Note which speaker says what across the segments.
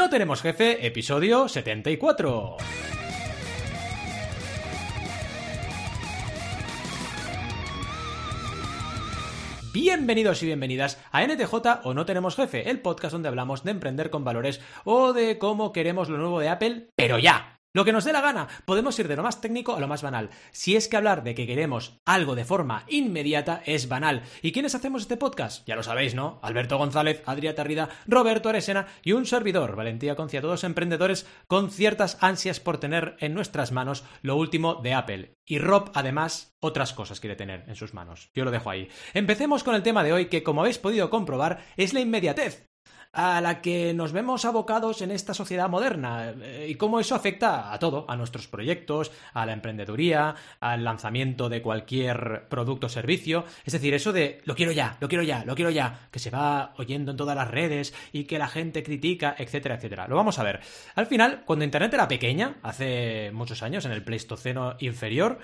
Speaker 1: No tenemos jefe, episodio 74. Bienvenidos y bienvenidas a NTJ o No Tenemos Jefe, el podcast donde hablamos de emprender con valores o de cómo queremos lo nuevo de Apple, pero ya. Lo que nos dé la gana. Podemos ir de lo más técnico a lo más banal. Si es que hablar de que queremos algo de forma inmediata es banal. ¿Y quiénes hacemos este podcast? Ya lo sabéis, ¿no? Alberto González, Adrià Tarrida, Roberto Aresena y un servidor, Valentía Concia, todos emprendedores con ciertas ansias por tener en nuestras manos lo último de Apple. Y Rob, además, otras cosas quiere tener en sus manos. Yo lo dejo ahí. Empecemos con el tema de hoy, que como habéis podido comprobar, es la inmediatez a la que nos vemos abocados en esta sociedad moderna eh, y cómo eso afecta a todo, a nuestros proyectos, a la emprendeduría, al lanzamiento de cualquier producto o servicio. Es decir, eso de lo quiero ya, lo quiero ya, lo quiero ya, que se va oyendo en todas las redes y que la gente critica, etcétera, etcétera. Lo vamos a ver. Al final, cuando Internet era pequeña, hace muchos años, en el Pleistoceno inferior,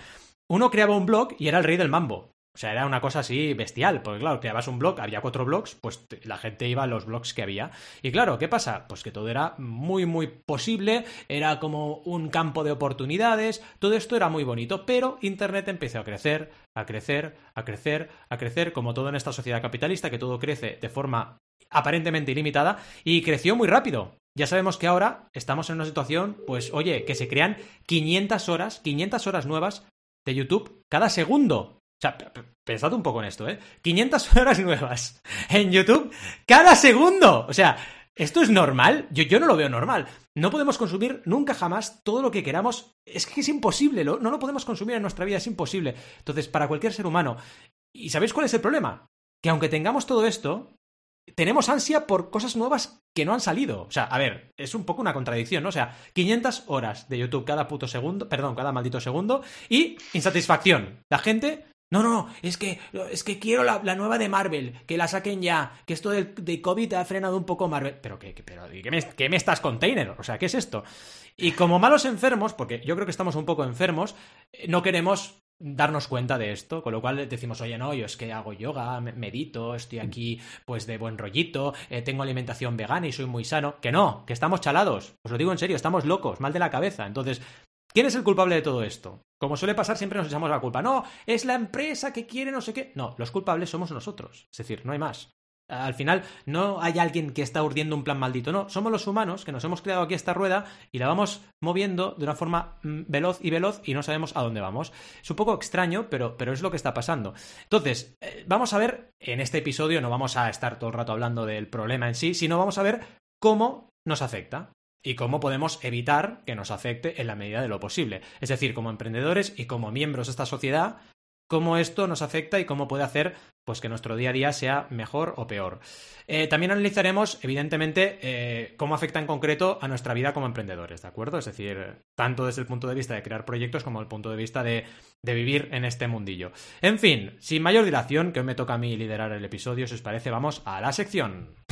Speaker 1: uno creaba un blog y era el rey del mambo. O sea, era una cosa así bestial, porque claro, creabas un blog, había cuatro blogs, pues la gente iba a los blogs que había. Y claro, ¿qué pasa? Pues que todo era muy, muy posible, era como un campo de oportunidades, todo esto era muy bonito, pero Internet empezó a crecer, a crecer, a crecer, a crecer, como todo en esta sociedad capitalista, que todo crece de forma aparentemente ilimitada, y creció muy rápido. Ya sabemos que ahora estamos en una situación, pues oye, que se crean 500 horas, 500 horas nuevas de YouTube cada segundo. O sea, pensad un poco en esto, ¿eh? 500 horas nuevas en YouTube cada segundo. O sea, ¿esto es normal? Yo, yo no lo veo normal. No podemos consumir nunca jamás todo lo que queramos. Es que es imposible, no lo podemos consumir en nuestra vida, es imposible. Entonces, para cualquier ser humano. ¿Y sabéis cuál es el problema? Que aunque tengamos todo esto, tenemos ansia por cosas nuevas que no han salido. O sea, a ver, es un poco una contradicción, ¿no? O sea, 500 horas de YouTube cada puto segundo, perdón, cada maldito segundo, y insatisfacción. La gente no, no, no, es que, es que quiero la, nueva de Marvel, que la saquen ya, que esto de, COVID ha frenado un poco Marvel. Pero, ¿qué, pero, ¿qué, me, ¿qué me estás container? O sea, ¿qué es esto? Y como malos enfermos, porque yo creo que estamos un poco enfermos, eh, no queremos darnos cuenta de esto, con lo cual decimos, oye, no, yo es que hago yoga, medito, estoy aquí pues de buen rollito, eh, tengo alimentación vegana y soy muy sano. Que no, que estamos chalados, os lo digo en serio, estamos locos, mal de la cabeza. Entonces, ¿Quién es el culpable de todo esto? Como suele pasar, siempre nos echamos la culpa. No, es la empresa que quiere no sé qué. No, los culpables somos nosotros. Es decir, no hay más. Al final, no hay alguien que está urdiendo un plan maldito, no, somos los humanos que nos hemos creado aquí esta rueda y la vamos moviendo de una forma mm, veloz y veloz y no sabemos a dónde vamos. Es un poco extraño, pero, pero es lo que está pasando. Entonces, eh, vamos a ver, en este episodio no vamos a estar todo el rato hablando del problema en sí, sino vamos a ver cómo nos afecta y cómo podemos evitar que nos afecte en la medida de lo posible. Es decir, como emprendedores y como miembros de esta sociedad, cómo esto nos afecta y cómo puede hacer pues que nuestro día a día sea mejor o peor. Eh, también analizaremos, evidentemente, eh, cómo afecta en concreto a nuestra vida como emprendedores, ¿de acuerdo? Es decir, tanto desde el punto de vista de crear proyectos como el punto de vista de, de vivir en este mundillo. En fin, sin mayor dilación, que hoy me toca a mí liderar el episodio, si os parece, vamos a la sección.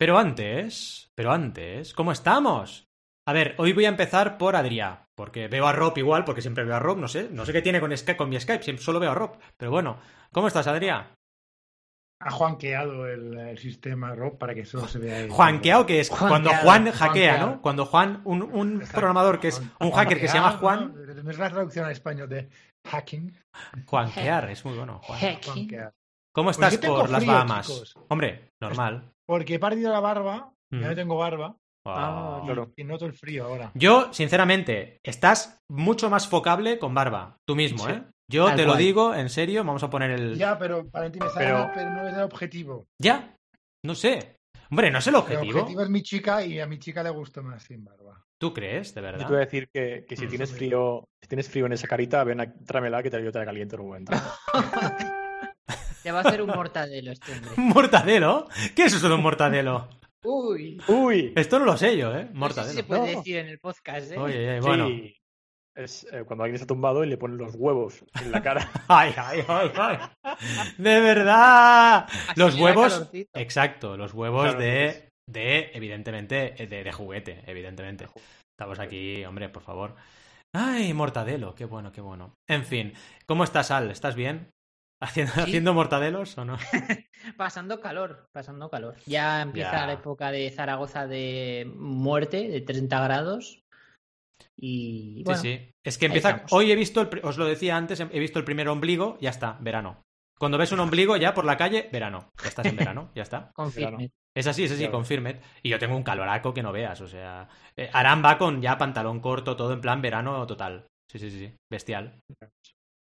Speaker 1: Pero antes, pero antes, ¿cómo estamos? A ver, hoy voy a empezar por Adrià, porque veo a Rob igual, porque siempre veo a Rob, no sé, no sé qué tiene con, con mi Skype, siempre, solo veo a Rob. Pero bueno, ¿cómo estás, Adrià?
Speaker 2: Ha juanqueado el, sistema Rob para que solo se vea ahí.
Speaker 1: Juanqueado, que es cuando Juan hackea, ¿no? Cuando Juan, un, programador que es un hacker que se llama Juan.
Speaker 2: No, es la traducción al español de hacking.
Speaker 1: Juanquear, es muy bueno. Juan. ¿Cómo estás pues por las Bahamas? Hombre, normal.
Speaker 2: Porque he perdido la barba, ya no tengo barba. Ah, y, noto el frío ahora.
Speaker 1: Yo, sinceramente, estás mucho más focable con barba. Tú mismo, ¿eh? Yo te lo digo, en serio, vamos a poner el.
Speaker 2: Ya, pero Valentín está pero... pero no es el objetivo.
Speaker 1: Ya, no sé. Hombre, no es el objetivo.
Speaker 2: El objetivo es mi chica y a mi chica le gusta más sin barba.
Speaker 1: ¿Tú crees, de verdad?
Speaker 3: Yo te voy a decir que, si tienes frío, si tienes frío en esa carita, ven a tráemela que te, yo te la caliento en un momento.
Speaker 4: Te va a hacer un mortadelo este hombre.
Speaker 1: ¿Un mortadelo? ¿Qué es eso de un mortadelo?
Speaker 4: Uy.
Speaker 3: Uy.
Speaker 1: Esto no lo sé yo, ¿eh? Mortadelo.
Speaker 4: No se puede decir en el podcast, ¿eh?
Speaker 1: Oye, bueno.
Speaker 3: Es eh, cuando alguien está tumbado y le ponen los huevos en la cara.
Speaker 1: ay, ay, ay, ay. De verdad. los huevos. Exacto, los huevos de, de, evidentemente, de, de juguete, evidentemente. Estamos aquí, hombre, por favor. Ay, mortadelo, qué bueno, qué bueno. En fin, ¿cómo estás, Al? ¿Estás bien? ¿Haciendo, mortadelos o no?
Speaker 4: pasando calor, pasando calor. Ya empieza la época de Zaragoza de muerte, de 30 grados. Y bueno,
Speaker 1: sí, sí. Es que empieza. Hoy he visto, os lo decía antes, he visto el primer ombligo, ya está, verano. Cuando ves un ombligo ya por la calle, verano. Ya estás en verano, ya está.
Speaker 4: Confirme.
Speaker 1: Es así, es así, confirme. Y yo tengo un caloraco que no veas, o sea. Eh, Aram va con ya pantalón corto, todo en plan verano total. Sí, sí, sí, bestial.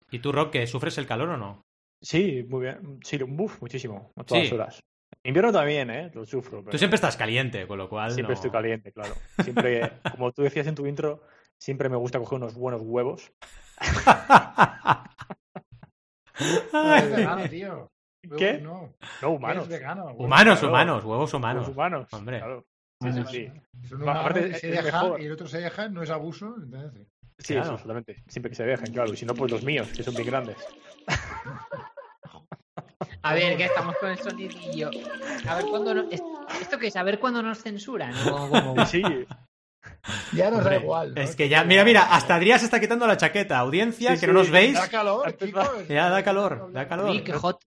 Speaker 1: ¿Y tú, Rob, que sufres el calor o no?
Speaker 3: Sí, muy bien. Sí, buf, muchísimo, a todas horas. Invierno también, ¿eh? Lo sufro.
Speaker 1: Tú siempre estás caliente, con lo cual.
Speaker 3: Siempre estoy caliente, claro. Siempre, como tú decías en tu intro, siempre me gusta coger unos buenos huevos.
Speaker 2: vegano, tío.
Speaker 3: ¿Qué? No, no humanos.
Speaker 1: humanos, humanos, huevos humanos.
Speaker 3: humanos,
Speaker 1: hombre.
Speaker 3: Claro.
Speaker 2: Sí, sí, sí. Aparte, se deja, y el otro se deja, no es abuso. Entonces...
Speaker 3: Sí, eso, absolutamente. Siempre que se dejen, claro. Y si no, pues los míos, que son bien grandes.
Speaker 4: A ver, que estamos con el sonidillo. A ver cuándo no... ¿Esto qué es? A ver cuándo nos censuran.
Speaker 3: Sí.
Speaker 2: Ya nos da igual.
Speaker 1: Es que ya, mira, mira, hasta Adrián se está quitando la chaqueta. Audiencia, que no nos veis.
Speaker 2: Da calor, chicos.
Speaker 1: Ya da calor, da calor.
Speaker 4: Qué hot.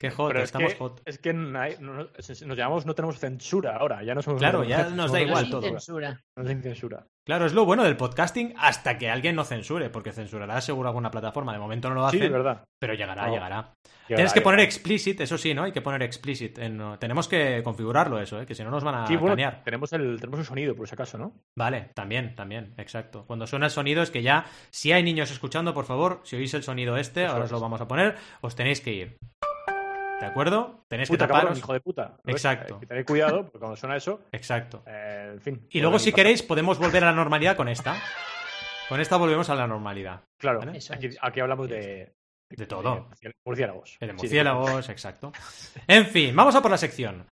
Speaker 1: Qué hot, estamos hot.
Speaker 3: Es que nos llamamos no tenemos censura ahora, ya no somos
Speaker 1: Claro, ya nos da igual todo.
Speaker 4: Censura.
Speaker 3: No hay censura.
Speaker 1: Claro, es lo bueno del podcasting hasta que alguien no censure, porque censurará seguro alguna plataforma. De momento no lo hace.
Speaker 3: Sí, verdad.
Speaker 1: Pero llegará, llegará. Tienes que poner explicit, eso sí, ¿no? Hay que poner explicit. tenemos que configurarlo eso, ¿eh? Que si no nos van a sí,
Speaker 3: tenemos el, tenemos el sonido, por si acaso, ¿no?
Speaker 1: Vale, también, también, exacto. Cuando suena el sonido es que ya, si hay niños escuchando, por favor, si oís el sonido este, ahora os lo vamos a poner, os tenéis que ir. ¿De acuerdo? Tenéis que taparos.
Speaker 3: hijo de puta.
Speaker 1: Exacto.
Speaker 3: Hay cuidado, porque cuando suena eso.
Speaker 1: Exacto.
Speaker 3: Eh, en fin.
Speaker 1: Y luego, si queréis, podemos volver a la normalidad con esta. Con esta volvemos a la normalidad.
Speaker 3: Claro. Aquí, hablamos de.
Speaker 1: De, todo.
Speaker 3: De murciélagos.
Speaker 1: De murciélagos, exacto. En fin, vamos a por la sección.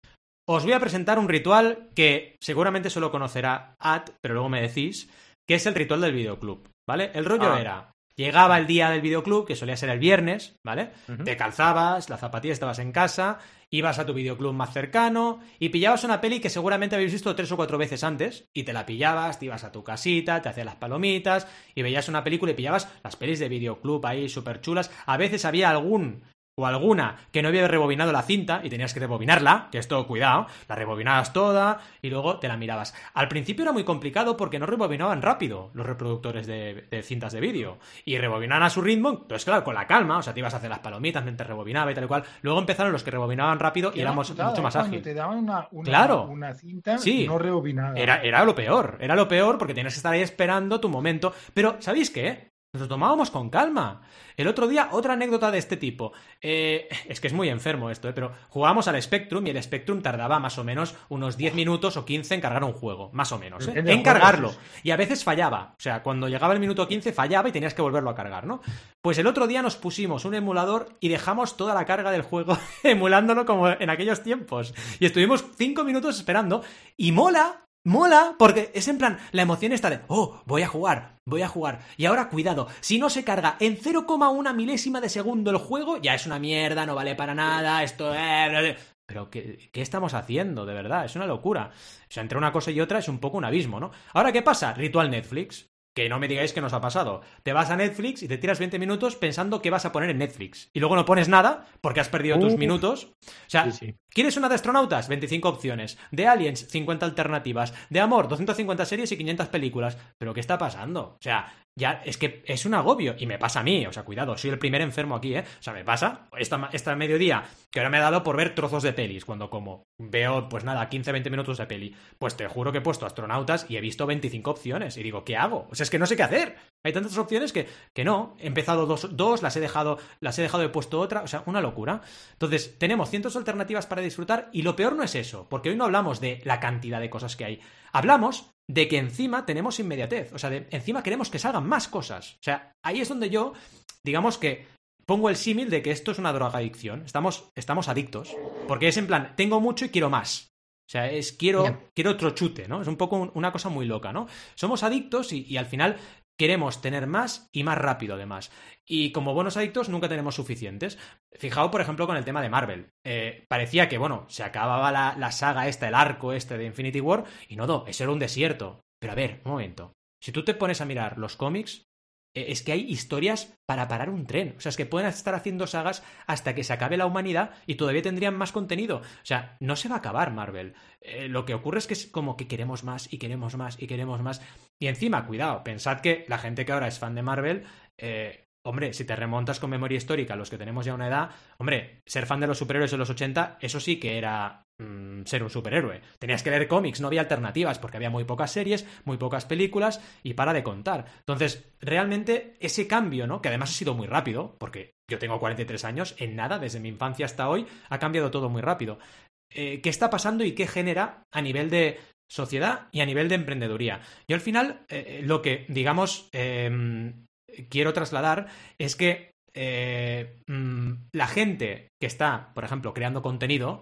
Speaker 1: Os voy a presentar un ritual que seguramente solo conocerá Ad, pero luego me decís, que es el ritual del videoclub. ¿Vale? El rollo ah. era. Llegaba el día del videoclub, que solía ser el viernes, ¿vale? Te calzabas, la zapatilla estabas en casa, ibas a tu videoclub más cercano y pillabas una peli que seguramente habéis visto tres o cuatro veces antes y te la pillabas, te ibas a tu casita, te hacías las palomitas y veías una película y pillabas las pelis de videoclub ahí súper chulas. A veces había algún o alguna que no había rebobinado la cinta y tenías que rebobinarla, que esto, cuidado, la rebobinabas toda y luego te la mirabas. Al principio era muy complicado porque no rebobinaban rápido los reproductores de, cintas de vídeo y rebobinaban a su ritmo, entonces claro, con la calma, o sea, te ibas a hacer las palomitas mientras rebobinaba y tal y cual. Luego empezaron los que rebobinaban rápido y éramos mucho más ágil.
Speaker 2: te daban una,
Speaker 1: claro.
Speaker 2: una cinta sí. no rebobinada.
Speaker 1: Era, era lo peor, era lo peor porque tenías que estar ahí esperando tu momento. Pero, ¿sabéis qué? Nos lo tomábamos con calma. El otro día, otra anécdota de este tipo. Eh, es que es muy enfermo esto, eh, pero jugábamos al Spectrum y el Spectrum tardaba más o menos unos 10 minutos o 15 en cargar un juego, más o menos, ¿eh? en cargarlo. Y a veces fallaba. O sea, cuando llegaba el minuto 15 fallaba y tenías que volverlo a cargar, ¿no? Pues el otro día nos pusimos un emulador y dejamos toda la carga del juego emulándolo como en aquellos tiempos. Y estuvimos 5 minutos esperando y mola Mola, porque es en plan, la emoción está de, oh, voy a jugar, voy a jugar. Y ahora, cuidado, si no se carga en 0,1 milésima de segundo el juego, ya es una mierda, no vale para nada, esto es... Pero, ¿qué, ¿qué, estamos haciendo? De verdad, es una locura. O sea, entre una cosa y otra es un poco un abismo, ¿no? Ahora, ¿qué pasa? Ritual Netflix. Que no me digáis que nos ha pasado. Te vas a Netflix y te tiras 20 minutos pensando que vas a poner en Netflix. Y luego no pones nada porque has perdido tus minutos. O sea, ¿quieres una de astronautas? 25 opciones. De aliens, 50 alternativas. De amor, 250 series y 500 películas. ¿Pero qué está pasando? O sea, ya es que es un agobio y me pasa a mí, o sea, cuidado, soy el primer enfermo aquí, ¿eh? O sea, me pasa esta, esta mediodía que ahora me ha dado por ver trozos de pelis cuando como veo, pues nada, 15-20 minutos de peli. Pues te juro que he puesto astronautas y he visto 25 opciones y digo, ¿qué hago? O sea, es que no sé qué hacer. Hay tantas opciones que, que no. He empezado dos, dos, las he dejado, las he dejado, he puesto otra, o sea, una locura. Entonces, tenemos cientos alternativas para disfrutar y lo peor no es eso, porque hoy no hablamos de la cantidad de cosas que hay. Hablamos de que encima tenemos inmediatez, o sea, de, encima queremos que salgan más cosas. O sea, ahí es donde yo, digamos que pongo el símil de que esto es una drogadicción, estamos, estamos adictos, porque es en plan, tengo mucho y quiero más. O sea, es quiero, quiero otro chute, ¿no? Es un poco una cosa muy loca, ¿no? Somos adictos y, y, al final queremos tener más y más rápido además. Y como buenos adictos nunca tenemos suficientes. Fijaos, por ejemplo, con el tema de Marvel. Eh, parecía que, bueno, se acababa la, la, saga esta, el arco este de Infinity War, y no, no, eso era un desierto. Pero a ver, un momento. Si tú te pones a mirar los cómics, es que hay historias para parar un tren. O sea, es que pueden estar haciendo sagas hasta que se acabe la humanidad y todavía tendrían más contenido. O sea, no se va a acabar Marvel. Eh, lo que ocurre es que es como que queremos más y queremos más y queremos más. Y encima, cuidado, pensad que la gente que ahora es fan de Marvel, eh, Hombre, si te remontas con memoria histórica, los que tenemos ya una edad, hombre, ser fan de los superhéroes de los 80, eso sí que era mm, ser un superhéroe. Tenías que leer cómics, no había alternativas, porque había muy pocas series, muy pocas películas, y para de contar. Entonces, realmente, ese cambio, ¿no? Que además ha sido muy rápido, porque yo tengo 43 años, en nada, desde mi infancia hasta hoy, ha cambiado todo muy rápido. Eh, ¿Qué está pasando y qué genera a nivel de sociedad y a nivel de emprendeduría? Yo al final, eh, lo que, digamos, em, quiero trasladar es que eh, mm, la gente que está, por ejemplo, creando contenido,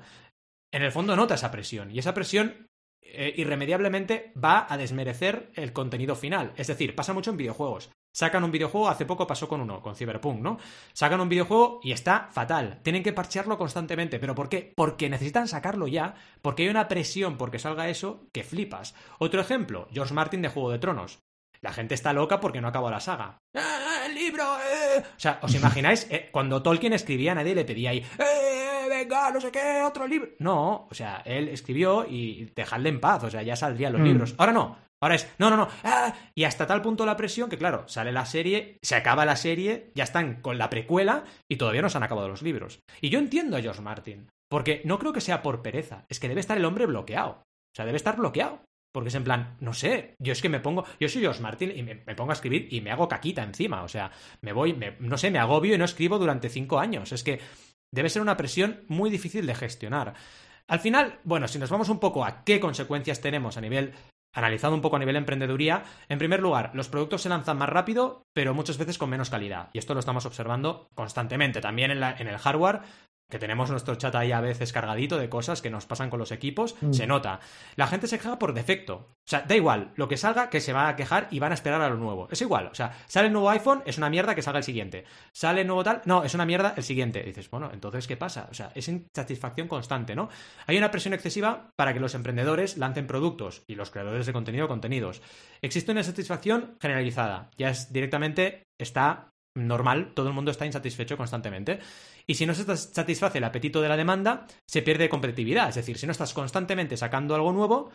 Speaker 1: en el fondo nota esa presión. Y esa presión eh, irremediablemente va a desmerecer el contenido final. Es decir, pasa mucho en videojuegos. Sacan un videojuego, hace poco pasó con uno, con Cyberpunk, ¿no? Sacan un videojuego y está fatal. Tienen que parchearlo constantemente. ¿Pero por qué? Porque necesitan sacarlo ya, porque hay una presión porque salga eso que flipas. Otro ejemplo, George Martin de Juego de Tronos. La gente está loca porque no acabó la saga. ¡Eh, el libro! Eh! O sea, ¿os imagináis? Eh, cuando Tolkien escribía, nadie le pedía ahí, ¡eh, venga, no sé qué, otro libro! No, o sea, él escribió y dejadle en paz, o sea, ya saldrían los mm. libros. Ahora no, Ahora es, no, no, no. ¡ah! Y hasta tal punto la presión que, claro, sale la serie, se acaba la serie, ya están con la precuela y todavía no se han acabado los libros. Y yo entiendo a George Martin, porque no creo que sea por pereza, es que debe estar el hombre bloqueado. O sea, debe estar bloqueado. Porque es en plan, no sé, yo es que me pongo, yo soy George Martin y me, pongo a escribir y me hago caquita encima, o sea, me voy, no sé, me agobio y no escribo durante cinco años. Es que debe ser una presión muy difícil de gestionar. Al final, bueno, si nos vamos un poco a qué consecuencias tenemos a nivel, analizado un poco a nivel emprendeduría, en primer lugar, los productos se lanzan más rápido, pero muchas veces con menos calidad. Y esto lo estamos observando constantemente. También en, en el hardware que tenemos nuestro chat ahí a veces cargadito de cosas que nos pasan con los equipos, mm. se nota. La gente se queja por defecto. O sea, da igual, lo que salga, que se va a quejar y van a esperar a lo nuevo. Es igual, o sea, sale el nuevo iPhone, es una mierda que salga el siguiente. Sale el nuevo tal, no, es una mierda el siguiente. dices, bueno, entonces, ¿qué pasa? O sea, es insatisfacción constante, ¿no? Hay una presión excesiva para que los emprendedores lancen productos y los creadores de contenido contenidos. Existe una insatisfacción generalizada. Ya es directamente, está normal, todo el mundo está insatisfecho constantemente. Y si no se satisface el apetito de la demanda, se pierde competitividad. Es decir, si no estás constantemente sacando algo nuevo,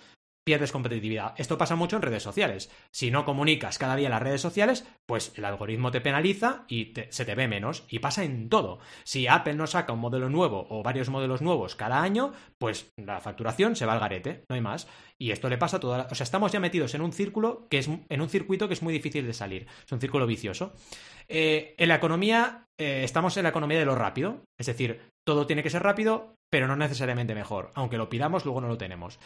Speaker 1: pierdes competitividad. Esto pasa mucho en redes sociales. Si no comunicas cada día en las redes sociales, pues el algoritmo te penaliza y se te ve menos. Y pasa en todo. Si Apple no saca un modelo nuevo o varios modelos nuevos cada año, pues la facturación se va al garete, no hay más. Y esto le pasa a toda O sea, estamos ya metidos en un círculo que es en un circuito que es muy difícil de salir. Es un círculo vicioso. Eh, en la economía, eh, estamos en la economía de lo rápido. Es decir, todo tiene que ser rápido, pero no necesariamente mejor. Aunque lo pidamos, luego no lo tenemos.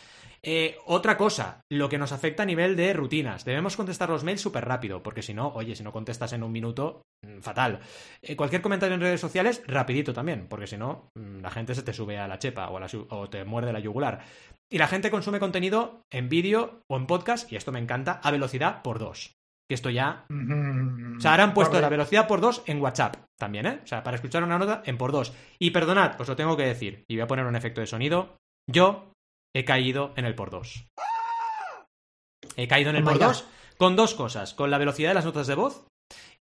Speaker 1: Eh, otra cosa, lo que nos afecta a nivel de rutinas. Debemos contestar los mails súper rápido, porque si no, oye, si no contestas en un minuto, mm, fatal. Cualquier comentario en redes sociales, rapidito también, porque si no, mm, la gente se te sube a la chepa o, o te muerde la yugular. Y la gente consume contenido en vídeo o en podcast, y esto me encanta, a velocidad por dos. Que esto ya. O sea, ahora han puesto la velocidad por dos en WhatsApp también, ¿eh? O sea, para escuchar una nota en por dos. Y perdonad, os lo tengo que decir. Y voy a poner un efecto de sonido. Yo he caído en el por dos. He caído en el oh por dos con dos cosas. Con la velocidad de las notas de voz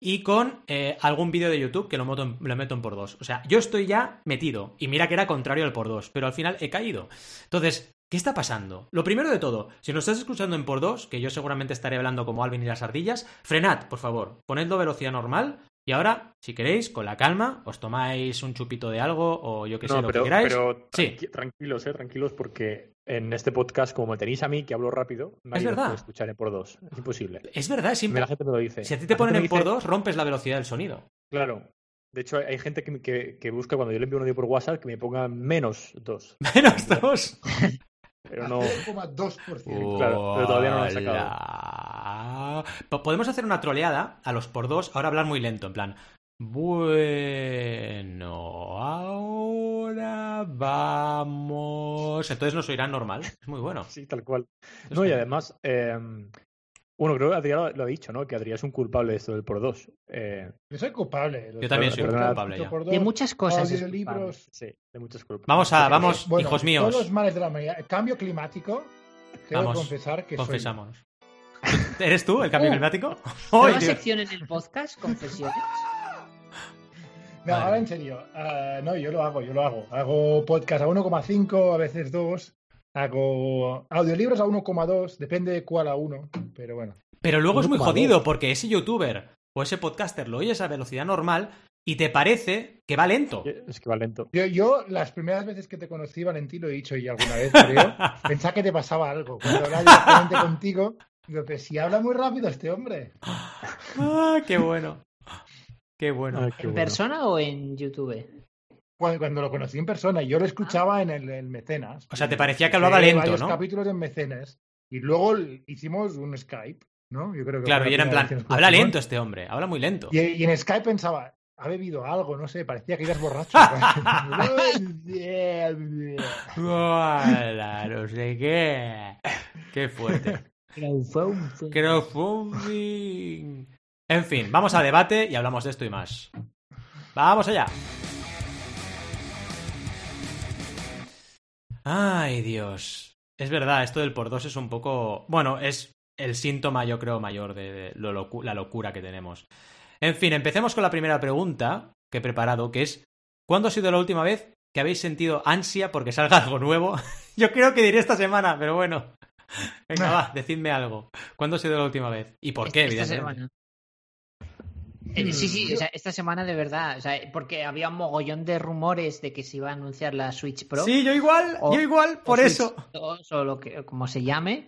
Speaker 1: y con eh, algún vídeo de YouTube que lo, meto en, lo meto en por dos. O sea, yo estoy ya metido. Y mira que era contrario al por dos, pero al final he caído. Entonces, ¿Qué está pasando? Lo primero de todo, si nos estás escuchando en por 2, que yo seguramente estaré hablando como Alvin y las ardillas, frenad, por favor, ponedlo a velocidad normal y ahora, si queréis, con la calma, os tomáis un chupito de algo o yo que sé, lo que queráis.
Speaker 3: Pero sí. tranquilos, eh, tranquilos, porque en este podcast, como me tenéis a mí, que hablo rápido,
Speaker 1: es verdad.
Speaker 3: escuchar en por 2. Es imposible.
Speaker 1: Es verdad, es
Speaker 3: simple. La gente me lo dice.
Speaker 1: Si a ti te ponen en por 2, rompes la velocidad del sonido.
Speaker 3: Claro, de hecho, hay gente que, busca cuando yo le envío un audio por WhatsApp que me ponga menos 2.
Speaker 1: ¿Menos 2?
Speaker 3: Pero no.
Speaker 2: 2%.
Speaker 3: claro, pero todavía no lo han sacado.
Speaker 1: Podemos hacer una troleada a los por dos, ahora hablar muy lento, en plan. Bueno, ahora vamos. Entonces nos oirán normal. Es muy bueno.
Speaker 3: Sí, tal cual. No, y además, eh, bueno, creo que Adrián lo ha dicho, ¿no? Que Adrián es un culpable de esto del por dos.
Speaker 2: Eh... Yo soy culpable.
Speaker 1: Yo también soy culpable.
Speaker 4: De muchas cosas.
Speaker 2: De libros.
Speaker 3: Sí, de muchas culpas.
Speaker 1: Vamos a, vamos, hijos míos.
Speaker 2: Todos los males de la humanidad. El cambio climático, tengo que confesar que
Speaker 1: Confesámonos. ¿Eres tú el cambio uh, climático?
Speaker 4: ¿Nueva sección en el podcast? ¿Confesiones?
Speaker 2: No, ahora en serio. Ah, no, yo lo hago, yo lo hago. Hago podcast a 1,5, a veces 2. Hago audiolibros a 1,2, depende de cuál a uno, pero bueno.
Speaker 1: Pero luego es muy jodido porque ese youtuber o ese podcaster lo oyes a velocidad normal y te parece que va lento.
Speaker 3: Es que va lento.
Speaker 2: Yo, yo las primeras veces que te conocí, Valentín, lo he dicho y alguna vez, creo, pensaba que te pasaba algo. Cuando hablaba directamente contigo, digo, pero si habla muy rápido este hombre.
Speaker 1: Ah, qué bueno. Qué bueno.
Speaker 4: Ah, ¿En persona o en YouTube?
Speaker 2: Cuando, lo conocí en persona, yo lo escuchaba en el, Mecenas.
Speaker 1: O sea, te parecía que hablaba lento, varios
Speaker 2: ¿no? capítulos en Mecenas. Y luego hicimos un Skype, ¿no?
Speaker 1: Yo creo que claro, y era en plan, habla lento este hombre, habla muy lento.
Speaker 2: Y, en Skype pensaba, ha bebido algo, no sé, parecía que ibas borracho.
Speaker 1: Hola, no sé qué. Qué fuerte. Crowdfunding. En fin, vamos a debate y hablamos de esto y más. Vamos allá. Ay, Dios. Es verdad, esto del por dos es un poco. Bueno, es el síntoma, yo creo, mayor de, la locura que tenemos. En fin, empecemos con la primera pregunta que he preparado, que es: ¿Cuándo ha sido la última vez que habéis sentido ansia porque salga algo nuevo? yo creo que diré esta semana, pero bueno. Venga, va, decidme algo. ¿Cuándo ha sido la última vez? ¿Y por qué, evidentemente?
Speaker 4: Sí, sí, o sea, esta semana de verdad, o sea, porque había un mogollón de rumores de que se iba a anunciar la Switch Pro.
Speaker 1: Sí, yo igual, yo igual, por eso.
Speaker 4: o lo que, como se llame.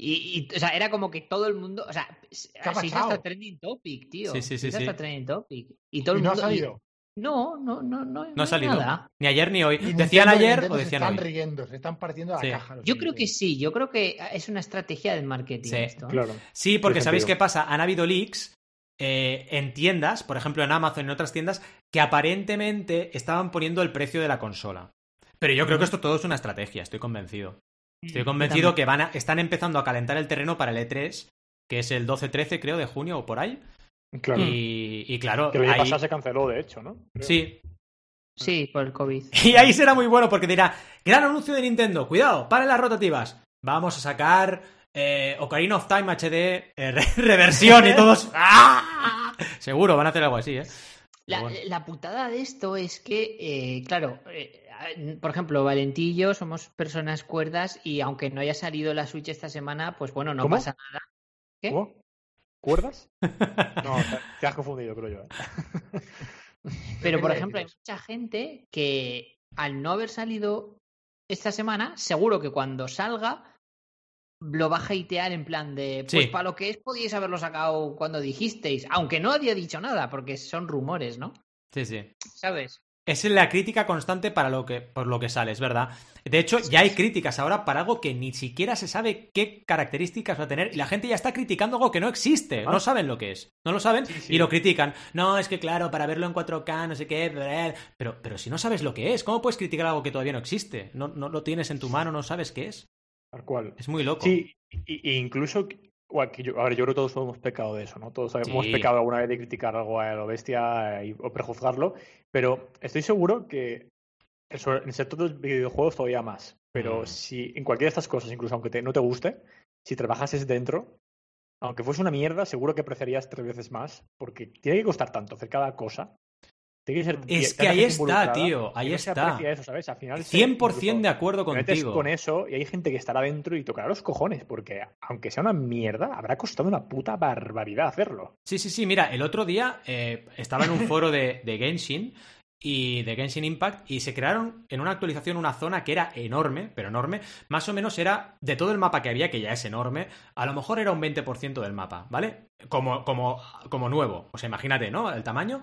Speaker 4: Y, o sea, era como que todo el mundo, o sea, así hasta trending topic, tío. Sí, sí, sí. hasta trending topic. Y todo el
Speaker 2: mundo.
Speaker 4: No
Speaker 2: ha salido.
Speaker 4: No, no, no, no.
Speaker 1: No ha salido. Nada. Ni ayer ni hoy. decían ayer o decían
Speaker 2: se están riendo, se están partiendo la caja.
Speaker 4: Yo creo que sí, yo creo que es una estrategia del marketing.
Speaker 1: Sí,
Speaker 4: esto.
Speaker 1: claro. Sí, porque ¿sabéis qué pasa? Han habido leaks eh, en tiendas, por ejemplo en Amazon y en otras tiendas, que aparentemente estaban poniendo el precio de la consola. Pero yo creo que esto todo es una estrategia, estoy convencido. Estoy convencido que van a, están empezando a calentar el terreno para el E3, que es el 12-13 creo de junio o por ahí.
Speaker 3: Claro.
Speaker 1: Y, claro.
Speaker 3: Que el ahí... se canceló, de hecho, ¿no?
Speaker 1: Sí.
Speaker 4: Sí, por el COVID.
Speaker 1: Y ahí será muy bueno porque dirá, gran anuncio de Nintendo, cuidado, para las rotativas. Vamos a sacar eh, Ocarina of Time HD eh, reversión y todos. ¡Ah! Seguro, van a hacer algo así, ¿eh?
Speaker 4: La, putada de esto es que, eh, claro, eh, por ejemplo, Valentillo somos personas cuerdas y aunque no haya salido la Switch esta semana, pues bueno, no pasa nada.
Speaker 3: ¿Qué? ¿Cómo? ¿Cuerdas? no, te has confundido, creo yo.
Speaker 4: Pero, por ejemplo, hay mucha gente que al no haber salido esta semana, seguro que cuando salga lo va a hatear en plan de, pues para lo que es podíais haberlo sacado cuando dijisteis, aunque no había dicho nada, porque son rumores, ¿no?
Speaker 1: Sí, sí.
Speaker 4: ¿Sabes?
Speaker 1: Es la crítica constante para lo que, por lo que sale, es verdad. De hecho, ya hay críticas ahora para algo que ni siquiera se sabe qué características va a tener y la gente ya está criticando algo que no existe. No saben lo que es. No lo saben y lo critican. No, es que claro, para verlo en 4K, no sé qué. Pero, pero si no sabes lo que es, ¿cómo puedes criticar algo que todavía no existe? No, no lo tienes en tu mano, no sabes qué es.
Speaker 3: Tal cual.
Speaker 1: Es muy loco.
Speaker 3: Sí, y, incluso, a ver, yo creo que todos hemos pecado de eso, ¿no? Todos hemos pecado alguna vez de criticar algo a lo bestia y, o prejuzgarlo, pero estoy seguro que en el sector de los videojuegos todavía más. Pero mm. si en cualquiera de estas cosas, incluso aunque no te guste, si trabajases dentro, aunque fuese una mierda, seguro que apreciarías tres veces más, porque tiene que costar tanto hacer cada cosa
Speaker 1: es que ahí está, tío. Ahí está.
Speaker 3: Eso, ¿sabes? Al final
Speaker 1: 100% de acuerdo contigo.
Speaker 3: con eso y hay gente que estará dentro y tocará los cojones, porque aunque sea una mierda, habrá costado una puta barbaridad hacerlo.
Speaker 1: Sí, sí, sí. Mira, el otro día eh, estaba en un foro de, de Genshin y de Genshin Impact y se crearon en una actualización una zona que era enorme, pero enorme, más o menos era de todo el mapa que había, que ya es enorme, a lo mejor era un 20% del mapa, ¿vale? Como, como, como nuevo, o sea, imagínate, ¿no? El tamaño.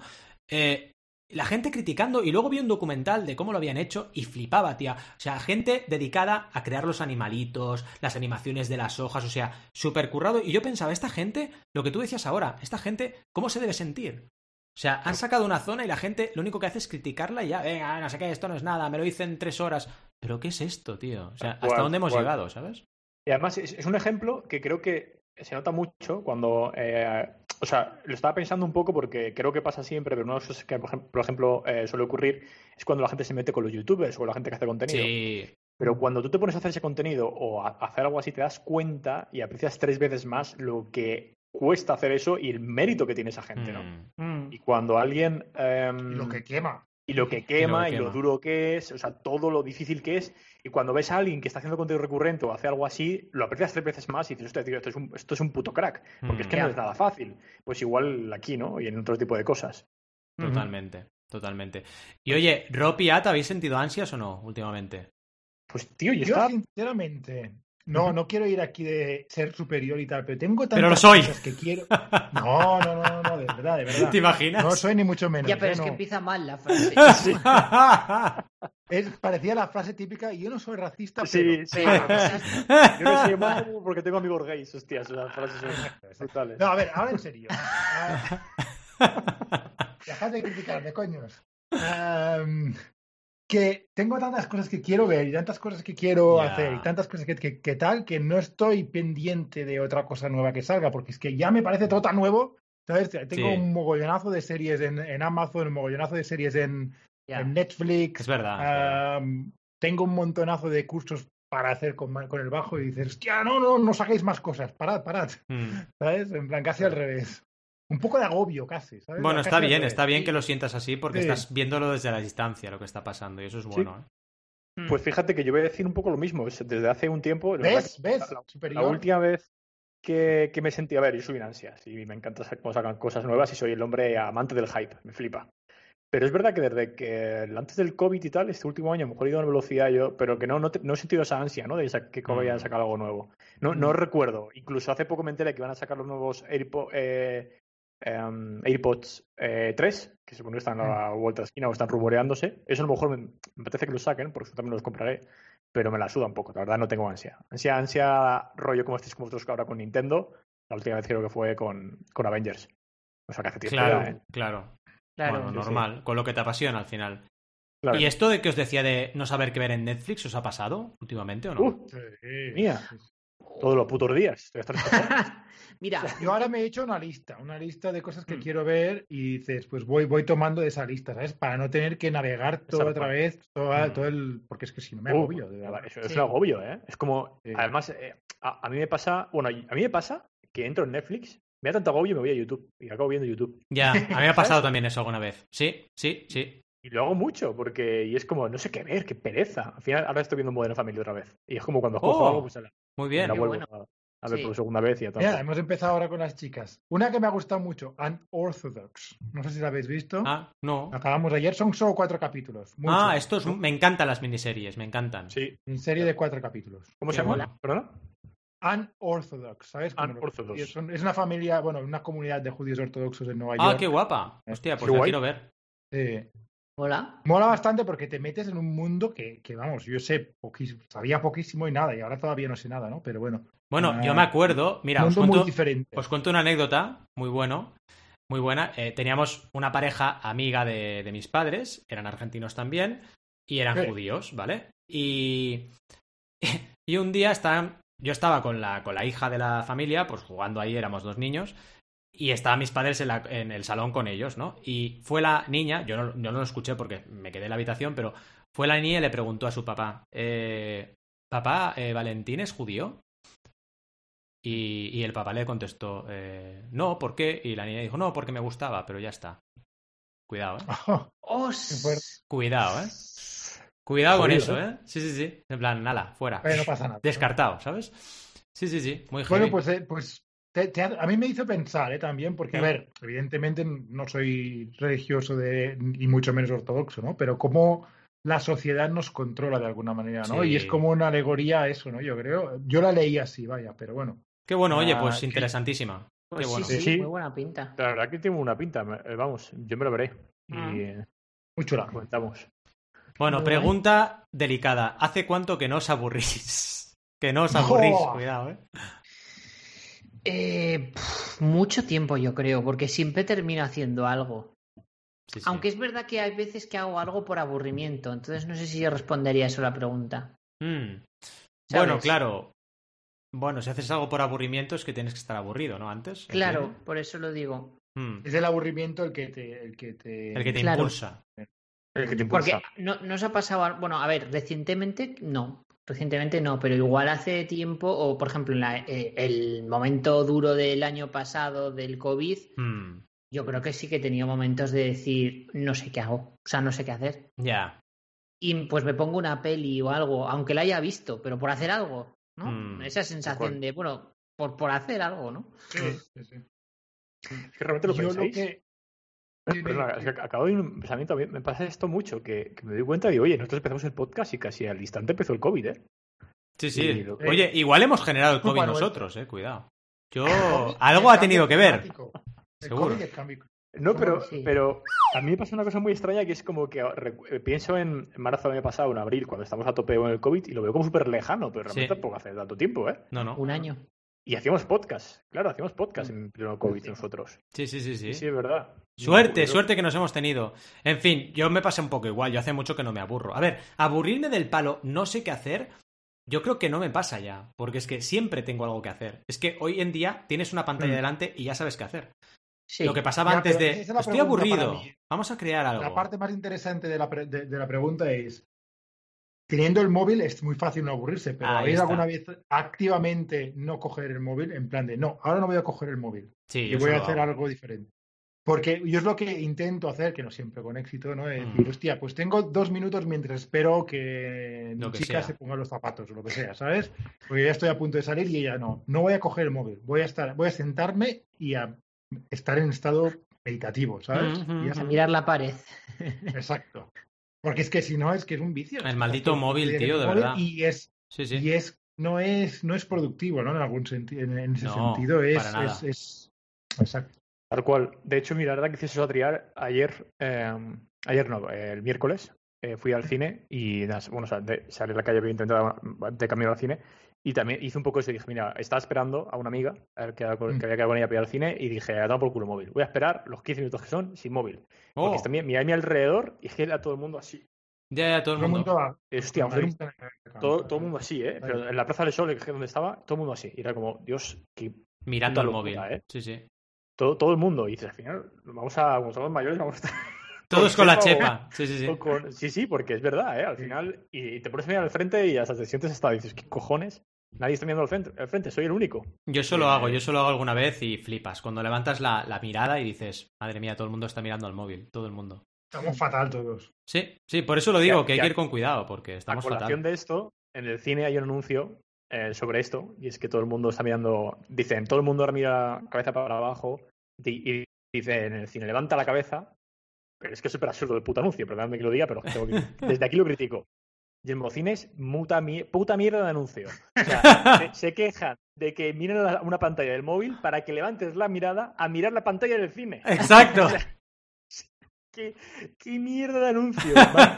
Speaker 1: Eh, la gente criticando y luego vi un documental de cómo lo habían hecho y flipaba, tía. O sea, gente dedicada a crear los animalitos, las animaciones de las hojas, o sea, súper currado. Y yo pensaba, esta gente, lo que tú decías ahora, esta gente, ¿cómo se debe sentir? O sea, han sacado una zona y la gente lo único que hace es criticarla y ya, venga, no sé qué, esto no es nada, me lo hice en tres horas. Pero ¿qué es esto, tío? O sea, ¿hasta dónde hemos llegado, sabes?
Speaker 3: Y además es, un ejemplo que creo que se nota mucho cuando eh, o sea, lo estaba pensando un poco porque creo que pasa siempre, pero una de las cosas que, por ejemplo, eh, suele ocurrir es cuando la gente se mete con los youtubers o la gente que hace contenido. Pero cuando tú te pones a hacer ese contenido o a hacer algo así, te das cuenta y aprecias tres veces más lo que cuesta hacer eso y el mérito que tiene esa gente, ¿no?
Speaker 4: Mm.
Speaker 3: Y cuando alguien... em,
Speaker 2: Y lo que quema.
Speaker 3: y lo que quema y lo,
Speaker 1: quema.
Speaker 3: duro que es, o sea, todo lo difícil que es. Y cuando ves a alguien que está haciendo contenido recurrente o hace algo así, lo aprecias tres veces más y dices, "Hostia, tío, esto es un, esto es un puto crack. Porque es que
Speaker 1: Mm.
Speaker 3: no es nada fácil. Pues igual aquí, ¿no? Y en otro tipo de cosas.
Speaker 1: Totalmente, totalmente. Y oye, Rob y At, ¿habéis sentido ansias o no últimamente?
Speaker 3: Pues tío, y
Speaker 2: Yo,
Speaker 3: está.
Speaker 2: sinceramente, no, no quiero ir aquí de ser superior y tal, pero tengo tantas
Speaker 1: Pero lo soy.
Speaker 2: cosas que quiero. No, no, no, no, verdad, de verdad.
Speaker 1: ¿Te imaginas?
Speaker 2: No soy ni mucho menos.
Speaker 4: Ya, pero
Speaker 2: ¿eh?
Speaker 4: es que
Speaker 2: No.
Speaker 4: empieza mal la frase.
Speaker 2: Es- parecía la frase típica, yo no soy racista,
Speaker 3: Sí,
Speaker 2: pero...
Speaker 3: sí.
Speaker 4: Pero-
Speaker 3: Yo no soy malo porque tengo amigos gays, hostias. Esas frases son brutales.
Speaker 2: No, a ver, ahora en serio. Ah, Dejad de criticarme, coños. Am, que tengo tantas cosas que quiero ver y tantas cosas que quiero
Speaker 1: Ya.
Speaker 2: hacer y tantas cosas que, que- que tal que no estoy pendiente de otra cosa nueva que salga porque es que ya me parece todo tan nuevo. ¿Sabes? Tengo
Speaker 1: Sí.
Speaker 2: un mogollonazo de series en, en Amazon, un mogollonazo de series en, Netflix.
Speaker 1: Es verdad.
Speaker 2: tengo un montonazo de cursos para hacer con, con el bajo y dices, hostia, no, no, no saquéis más cosas, parad, parad.
Speaker 1: Mm.
Speaker 2: ¿Sabes? En plan, casi al revés. Un poco de agobio, casi. ¿sabes?
Speaker 1: Bueno,
Speaker 2: Casi
Speaker 1: está bien, está bien que lo sientas así porque
Speaker 2: Sí.
Speaker 1: estás viéndolo desde la distancia lo que está pasando y eso es bueno. ¿eh?
Speaker 4: Mm.
Speaker 3: Pues fíjate que yo voy a decir un poco lo mismo. es- Desde hace un tiempo.
Speaker 2: ¿Ves? ¿Ves?
Speaker 3: La, última vez que, que me sentí. A ver, yo soy un ansias y me encanta cómo sacan cosas nuevas y soy el hombre amante del hype. Me flipa. Pero es verdad que desde que antes del COVID y tal, este último año, a lo mejor he ido a una velocidad yo, pero que no, no, te- no he sentido esa ansia, ¿no? De sa- que como vayan a
Speaker 1: Mm.
Speaker 3: sacar algo nuevo. No, no recuerdo. Incluso hace poco me enteré que van a sacar los nuevos eh, em, AirPods eh, 3, que supongo que están a la vuelta de esquina o están rumoreándose. Eso a lo mejor me, me apetece que los saquen, porque yo también los compraré, pero me la suda un poco. La verdad no tengo ansia. Ansia, ansia, rollo como estáis como vosotros ahora con Nintendo. La última vez creo que fue con, con Avengers. O sea que hace tiempo
Speaker 1: Claro,
Speaker 3: ¿eh?
Speaker 1: claro.
Speaker 4: Claro.
Speaker 1: Bueno,
Speaker 3: sí, sí.
Speaker 1: normal, con lo que te apasiona al final.
Speaker 3: Claro.
Speaker 1: ¿Y esto de que os decía de no saber qué ver en Netflix os ha pasado últimamente o no?
Speaker 3: Uh,
Speaker 2: Sí.
Speaker 3: Mía. Todos los putos días.
Speaker 4: Mira,
Speaker 2: Yo ahora me he hecho una lista, una lista de cosas que
Speaker 3: Mm.
Speaker 2: quiero ver y dices, pues voy, voy tomando de esa lista, ¿sabes? Para no tener que navegar todo
Speaker 3: Exacto.
Speaker 2: otra vez, toda-
Speaker 1: Mm.
Speaker 2: todo el... Porque es que si no me
Speaker 3: Uh,
Speaker 2: agobio, de verdad.
Speaker 3: eso es
Speaker 4: Sí.
Speaker 3: un agobio, ¿eh? Es como,
Speaker 2: Sí.
Speaker 3: además, eh, a, a mí me pasa, bueno, a mí me pasa que entro en Netflix, me da tanto agobio y me voy a YouTube y acabo viendo YouTube.
Speaker 1: Ya, a mí me ha pasado también eso alguna vez. Sí, sí, sí.
Speaker 3: Y lo hago mucho porque y es como, no sé qué ver, qué pereza. Al final, ahora estoy viendo Modern Family otra vez. Y es como cuando
Speaker 1: Oh,
Speaker 3: algo, pues la,
Speaker 1: Muy bien.
Speaker 3: la
Speaker 4: bueno.
Speaker 3: a, a ver
Speaker 4: Sí.
Speaker 3: por segunda vez y a.
Speaker 2: Mira, hemos empezado ahora con las chicas. Una que me ha gustado mucho, Unorthodox. No sé si la habéis visto.
Speaker 1: Ah, no.
Speaker 2: Acabamos ayer, son solo cuatro capítulos. Muy
Speaker 1: Ah, estos me encantan las miniseries, me encantan.
Speaker 3: Sí.
Speaker 2: En serie de cuatro capítulos.
Speaker 3: ¿Cómo
Speaker 1: Qué
Speaker 3: se llama? ¿Perdona?
Speaker 2: Unorthodox, ¿sabes?
Speaker 3: Unorthodox.
Speaker 2: son- es una familia, bueno, una comunidad de judíos ortodoxos en Nueva
Speaker 1: Ah,
Speaker 2: York.
Speaker 1: qué guapa. Hostia, pues
Speaker 3: Qué
Speaker 1: la
Speaker 3: guay.
Speaker 1: quiero ver.
Speaker 2: Sí.
Speaker 4: Hola.
Speaker 2: Mola bastante porque te metes en un mundo que, que, vamos, yo sé poquísimo, sabía poquísimo y nada, y ahora todavía no sé nada, ¿no? Pero bueno,
Speaker 1: Bueno,
Speaker 2: Ah,
Speaker 1: yo me acuerdo, mira,
Speaker 2: un
Speaker 1: os cuento,
Speaker 2: muy diferente.
Speaker 1: os cuento una anécdota muy bueno, muy buena. Eh, teníamos una pareja amiga de, de mis padres, eran argentinos también, y eran
Speaker 2: Sí.
Speaker 1: judíos, ¿vale? Y, y un día estaban, yo estaba con la, con la hija de la familia, pues jugando ahí, éramos dos niños, y estaban mis padres en, la- en el salón con ellos, ¿no? Y fue la niña, yo no, yo no lo escuché porque me quedé en la habitación, pero fue la niña y le preguntó a su papá, eh, papá, eh, ¿Valentín es judío? Y, y el papá le contestó, eh, no, ¿por qué? Y la niña dijo, no, porque me gustaba, pero ya está. Cuidado, ¿eh?
Speaker 2: Fuerte.
Speaker 1: Cuidado, ¿eh? Cuidado con eso, ¿eh? Sí, sí, sí. En plan, nada, fuera.
Speaker 2: Pero no pasa nada.
Speaker 1: Descartado, ¿sabes? Sí, sí, sí. Muy
Speaker 2: Bueno,
Speaker 1: heavy.
Speaker 2: pues, eh, pues te- te ha- a mí me hizo pensar ¿eh? también, porque, a ver, evidentemente no soy religioso de, y mucho menos ortodoxo, ¿no? Pero cómo la sociedad nos controla de alguna manera, ¿no?
Speaker 1: Sí.
Speaker 2: Y es como una alegoría a eso, ¿no? Yo creo. Yo la leí así, vaya, pero bueno.
Speaker 1: Qué bueno, oye,
Speaker 2: Ah,
Speaker 1: pues interesantísima.
Speaker 4: Pues
Speaker 1: Qué bueno.
Speaker 4: sí, sí,
Speaker 3: Sí.
Speaker 4: muy buena pinta.
Speaker 3: La verdad que tiene una pinta. eh, Vamos, yo me lo veré. Y
Speaker 4: Mm.
Speaker 3: eh,
Speaker 2: Muy chula.
Speaker 3: comentamos.
Speaker 1: Bueno,
Speaker 4: Muy
Speaker 1: pregunta delicada. ¿Hace cuánto que no os aburrís? Que no os aburrís,
Speaker 2: ¡Oh!
Speaker 1: cuidado, ¿eh?
Speaker 4: Eh, mucho tiempo yo creo, porque siempre termino haciendo algo.
Speaker 1: Sí, sí.
Speaker 4: Aunque es verdad que hay veces que hago algo por aburrimiento, entonces no sé si yo respondería eso a la pregunta.
Speaker 1: Mm.
Speaker 4: ¿Sabes?
Speaker 1: Bueno, claro. Bueno, si haces algo por aburrimiento es que tienes que estar aburrido, ¿no? Antes.
Speaker 4: Claro, por eso lo digo.
Speaker 1: Mm.
Speaker 2: Es el aburrimiento el que te. El que te,
Speaker 1: El que te
Speaker 4: Claro.
Speaker 1: impulsa.
Speaker 3: El que te
Speaker 4: Porque
Speaker 3: impulsa.
Speaker 4: no, no os ha pasado, bueno, a ver, recientemente no, Recientemente no, pero igual hace tiempo, o por ejemplo, en la, eh, el momento duro del año pasado del COVID,
Speaker 1: Hmm,
Speaker 4: yo creo que sí que he tenido momentos de decir, no sé qué hago, o sea, no sé qué hacer.
Speaker 1: Ya.
Speaker 4: Y pues me pongo una peli o algo, aunque la haya visto, pero por hacer algo, ¿no?
Speaker 1: Mm,
Speaker 4: Esa sensación de, bueno, por, por hacer algo, ¿no?
Speaker 2: Sí, sí, sí.
Speaker 3: Es que realmente lo
Speaker 2: Yo lo que.
Speaker 3: Perdona, es que acabo de ir un pensamiento. A mí me pasa esto mucho, que, que me doy cuenta de, oye, nosotros empezamos el podcast y casi al instante empezó el COVID, ¿eh?
Speaker 1: Sí, sí.
Speaker 3: Y lo-
Speaker 1: Oye, igual hemos generado el COVID
Speaker 2: Manuel.
Speaker 1: nosotros, eh. Cuidado. Yo. Algo ha tenido que ver. Seguro.
Speaker 2: COVID y el cambio-
Speaker 3: No, pero, pero a mí me pasa una cosa muy extraña que es como que eh, pienso en marzo del año pasado, en abril, cuando estamos a tope con el COVID y lo veo como súper lejano, pero realmente
Speaker 1: Sí.
Speaker 3: tampoco hace tanto tiempo, ¿eh?
Speaker 1: No, no.
Speaker 4: Un año.
Speaker 3: Y hacíamos podcast, claro, hacíamos podcast en pleno COVID nosotros.
Speaker 1: Sí, sí, sí, sí.
Speaker 3: Sí, sí, es verdad.
Speaker 1: Suerte, suerte que nos hemos tenido. En fin, yo me pasé un poco igual. Yo hace mucho que no me aburro. A ver, aburrirme del palo, no sé qué hacer. Yo creo que no me pasa ya, porque es que siempre tengo algo que hacer. Es que hoy en día tienes una pantalla
Speaker 2: Mm.
Speaker 1: delante y ya sabes qué hacer.
Speaker 4: Sí.
Speaker 1: Lo que pasaba
Speaker 2: Ya,
Speaker 1: antes de
Speaker 2: es
Speaker 1: estoy aburrido, vamos a crear algo.
Speaker 2: La parte más interesante de la, pre- de, de la pregunta es, teniendo el móvil es muy fácil no aburrirse, pero
Speaker 1: Ahí
Speaker 2: ¿habéis
Speaker 1: está.
Speaker 2: alguna vez activamente no coger el móvil? En plan de, no, ahora no voy a coger el móvil,
Speaker 1: Sí,
Speaker 2: yo voy a hacer
Speaker 1: hago.
Speaker 2: algo diferente. Porque yo es lo que intento hacer, que no siempre con éxito, ¿no? Es
Speaker 1: Mm.
Speaker 2: decir, hostia, pues tengo dos minutos mientras espero que
Speaker 1: Lo
Speaker 2: mi
Speaker 1: que
Speaker 2: chica
Speaker 1: sea.
Speaker 2: se ponga los zapatos o lo que sea, ¿sabes? Porque ya estoy a punto de salir y ella no. No voy a coger el móvil, voy a estar, voy a sentarme y a estar en estado meditativo, ¿sabes? Y
Speaker 4: A mirar la pared.
Speaker 2: Exacto. Porque es que si no, es que es un vicio.
Speaker 1: El maldito móvil, tío, de
Speaker 2: móvil
Speaker 1: verdad.
Speaker 2: Y es,
Speaker 1: Sí, sí.
Speaker 2: y es, no es, no es productivo, ¿no? En algún sentido, en, en ese
Speaker 1: No,
Speaker 2: sentido es,
Speaker 1: para nada.
Speaker 2: es, es- exacto.
Speaker 3: Tal cual. De hecho, mira, la verdad que hice eso a triar ayer, eh, ayer no, el miércoles, eh, fui al cine y, bueno, o sea, de- salí a la calle, había intentado de camino al cine y también hice un poco eso. Dije, mira, estaba esperando a una amiga a ver, que,
Speaker 2: Mm.
Speaker 3: había quedado con ella para ir al cine y dije, a tomar por culo móvil. Voy a esperar los 15 minutos que son sin móvil.
Speaker 1: Oh,
Speaker 3: Porque también miré a mi alrededor y es que era todo el mundo así.
Speaker 1: ya, ya, todo el
Speaker 2: Todo el
Speaker 1: mundo.
Speaker 2: mundo
Speaker 3: Eh, Hostia, todo,
Speaker 2: cama.
Speaker 3: todo, todo el mundo así, ¿eh? Pero en la Plaza del Sol, que es donde estaba, todo el mundo así. Y era como, Dios, qué
Speaker 1: Mirando
Speaker 3: puta
Speaker 1: móvil.
Speaker 3: ¿eh?
Speaker 1: Sí, sí.
Speaker 3: todo, todo el mundo. Y dices, al final, vamos a, como somos mayores, vamos a estar.
Speaker 1: Todos con la
Speaker 3: chepa.
Speaker 1: Sí, sí, sí.
Speaker 3: con- sí, sí, porque es verdad, ¿eh? Al final, y, y te pones a mirar al frente y hasta te sientes hasta, dices, ¿qué cojones? Nadie está mirando al frente, al frente soy el único.
Speaker 1: Yo eso lo
Speaker 3: Eh,
Speaker 1: hago, yo eso lo hago alguna vez y flipas. Cuando levantas la, la mirada y dices, madre mía, todo el mundo está mirando al móvil, todo el mundo.
Speaker 2: Estamos fatal todos.
Speaker 1: Sí, sí, por eso lo digo,
Speaker 3: Ya,
Speaker 1: que hay
Speaker 3: ya.
Speaker 1: que ir con cuidado, porque
Speaker 3: A
Speaker 1: estamos
Speaker 3: colación
Speaker 1: fatal.
Speaker 3: de esto, en el cine hay un anuncio eh, sobre esto, y es que todo el mundo está mirando, dicen, todo el mundo ahora mira cabeza para abajo, y, y dice en el cine, levanta la cabeza, pero es que es súper absurdo el puto anuncio, perdóname que lo diga, pero tengo que- desde aquí lo critico. Y en Mocines, muta mi- puta mierda de anuncio. O sea, se, se quejan de que miren la- una pantalla del móvil para que levantes la mirada a mirar la pantalla del cine.
Speaker 1: Exacto.
Speaker 3: ¿Qué, qué mierda de anuncio?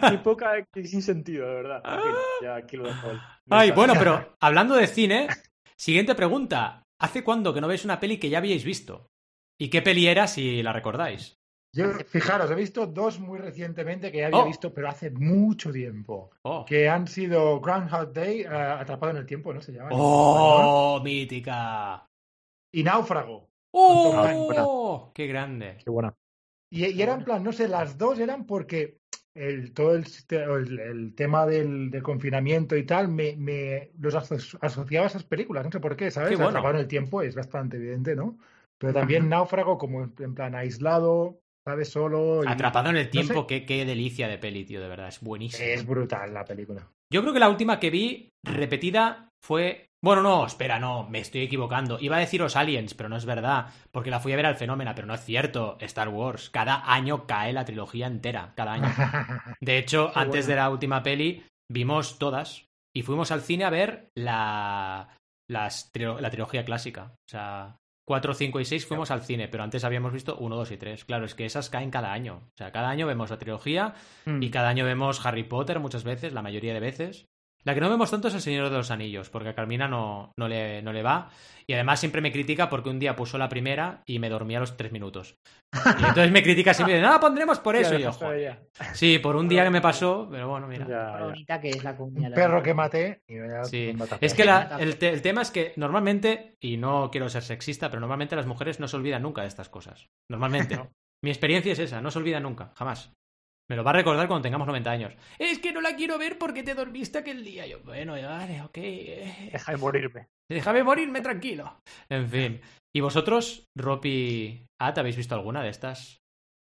Speaker 3: Qué poca, qué sin sentido, de verdad. Fin, ya aquí lo dejo.
Speaker 1: Ay, bueno, pero hablando de cine, siguiente pregunta. ¿Hace cuándo que no veis una peli que ya habíais visto? ¿Y qué peli era si la recordáis?
Speaker 2: Yo, fijaros, he visto dos muy recientemente que ya había
Speaker 1: Oh.
Speaker 2: visto, pero hace mucho tiempo.
Speaker 1: Oh,
Speaker 2: Que han sido Groundhog Day, eh, Atrapado en el Tiempo, ¿no se llama?
Speaker 1: oh mítica.
Speaker 2: Y Náufrago.
Speaker 1: ¡Oh! ¡Qué grande!
Speaker 3: Qué buena.
Speaker 2: Y, y era en plan, no sé, las dos eran porque el, todo el, el, el tema del, del confinamiento y tal, me, me los aso- asociaba a esas películas, no sé por qué, ¿sabes?
Speaker 1: Qué bueno.
Speaker 2: Atrapado en el tiempo es bastante evidente, ¿no? Pero también Náufrago como en plan aislado, ¿sabes? Solo. y-
Speaker 1: Atrapado en el
Speaker 2: no
Speaker 1: tiempo,
Speaker 2: sé.
Speaker 1: qué, qué delicia de peli, tío, de verdad, es buenísimo.
Speaker 2: Es brutal la película.
Speaker 1: Yo creo que la última que vi repetida fue. Bueno, no, espera, no, me estoy equivocando. Iba a deciros Aliens, pero no es verdad, porque la fui a ver al fenómeno, pero no es cierto. Star Wars, cada año cae la trilogía entera, cada año. De hecho,
Speaker 2: Qué
Speaker 1: antes
Speaker 2: bueno.
Speaker 1: de la última peli, vimos todas y fuimos al cine a ver la, las la trilogía clásica. O sea, 4, 5 y 6 fuimos al cine, pero antes habíamos visto 1, 2 y 3. Claro, es que esas caen cada año. O sea, cada año vemos la trilogía
Speaker 2: Mm.
Speaker 1: y cada año vemos Harry Potter muchas veces, la mayoría de veces. La que no vemos tanto es El Señor de los Anillos, porque a Carmina no, no, le, no le va. Y además siempre me critica porque un día puso la primera y me dormía a los tres minutos. Y entonces me critica siempre y dice, no, pondremos por eso. Y yo, "Joder". Sí, por un día que me pasó, pero bueno, mira.
Speaker 3: Ya,
Speaker 4: Lo
Speaker 3: ya.
Speaker 4: bonita que es la
Speaker 2: perro que maté y ya
Speaker 1: Sí. Es que
Speaker 2: perros.
Speaker 1: la- el, te- el tema es que normalmente, y no quiero ser sexista, pero normalmente las mujeres no se olvidan nunca de estas cosas. Normalmente. Mi experiencia es esa, no se olvida nunca, jamás. Me lo va a recordar cuando tengamos 90 años. Es que no la quiero ver porque te dormiste aquel día. Yo, bueno, vale, ok.
Speaker 3: Deja de morirme.
Speaker 1: Déjame morirme tranquilo. En fin. ¿Y vosotros, Ropi At, habéis visto alguna de estas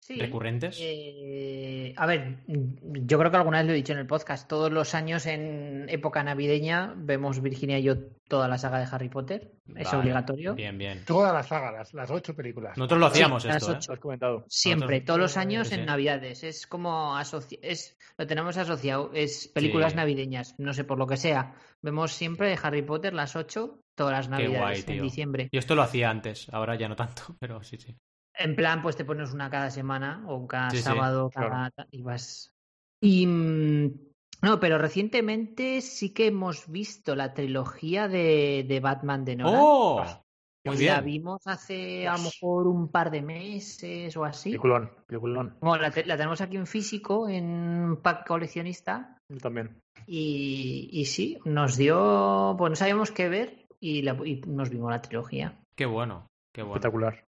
Speaker 1: recurrentes?
Speaker 4: Eh, a ver, yo creo que alguna vez lo he dicho en el podcast. Todos los años en época navideña vemos Virginia y yo toda la saga de Harry Potter. Es obligatorio.
Speaker 1: Bien, bien.
Speaker 2: Toda la saga, las, ocho películas.
Speaker 1: Nosotros lo hacíamos esto.
Speaker 4: Las ¿eh? comentado. Siempre, todos los años en Navidades. Es como es lo tenemos asociado. Es películas navideñas. No sé por lo que sea. Vemos siempre de Harry Potter las ocho todas las navidades en diciembre.
Speaker 1: Yo esto lo hacía antes, ahora ya no tanto, pero sí, sí.
Speaker 4: En plan, pues te pones una cada semana o cada sábado cada, y vas. Y. Mm, no, pero recientemente sí que hemos visto la trilogía de, de Batman de Nolan.
Speaker 1: ¡Oh!
Speaker 4: Muy bien. La vimos hace a lo mejor un par de meses o así.
Speaker 3: Peliculón, peliculón.
Speaker 4: Bueno, la, tenemos aquí en físico, en pack coleccionista.
Speaker 3: también.
Speaker 4: Y, y sí, nos dio. Pues no sabíamos qué ver y, nos vimos la trilogía.
Speaker 1: Qué bueno, qué bueno.
Speaker 3: Espectacular.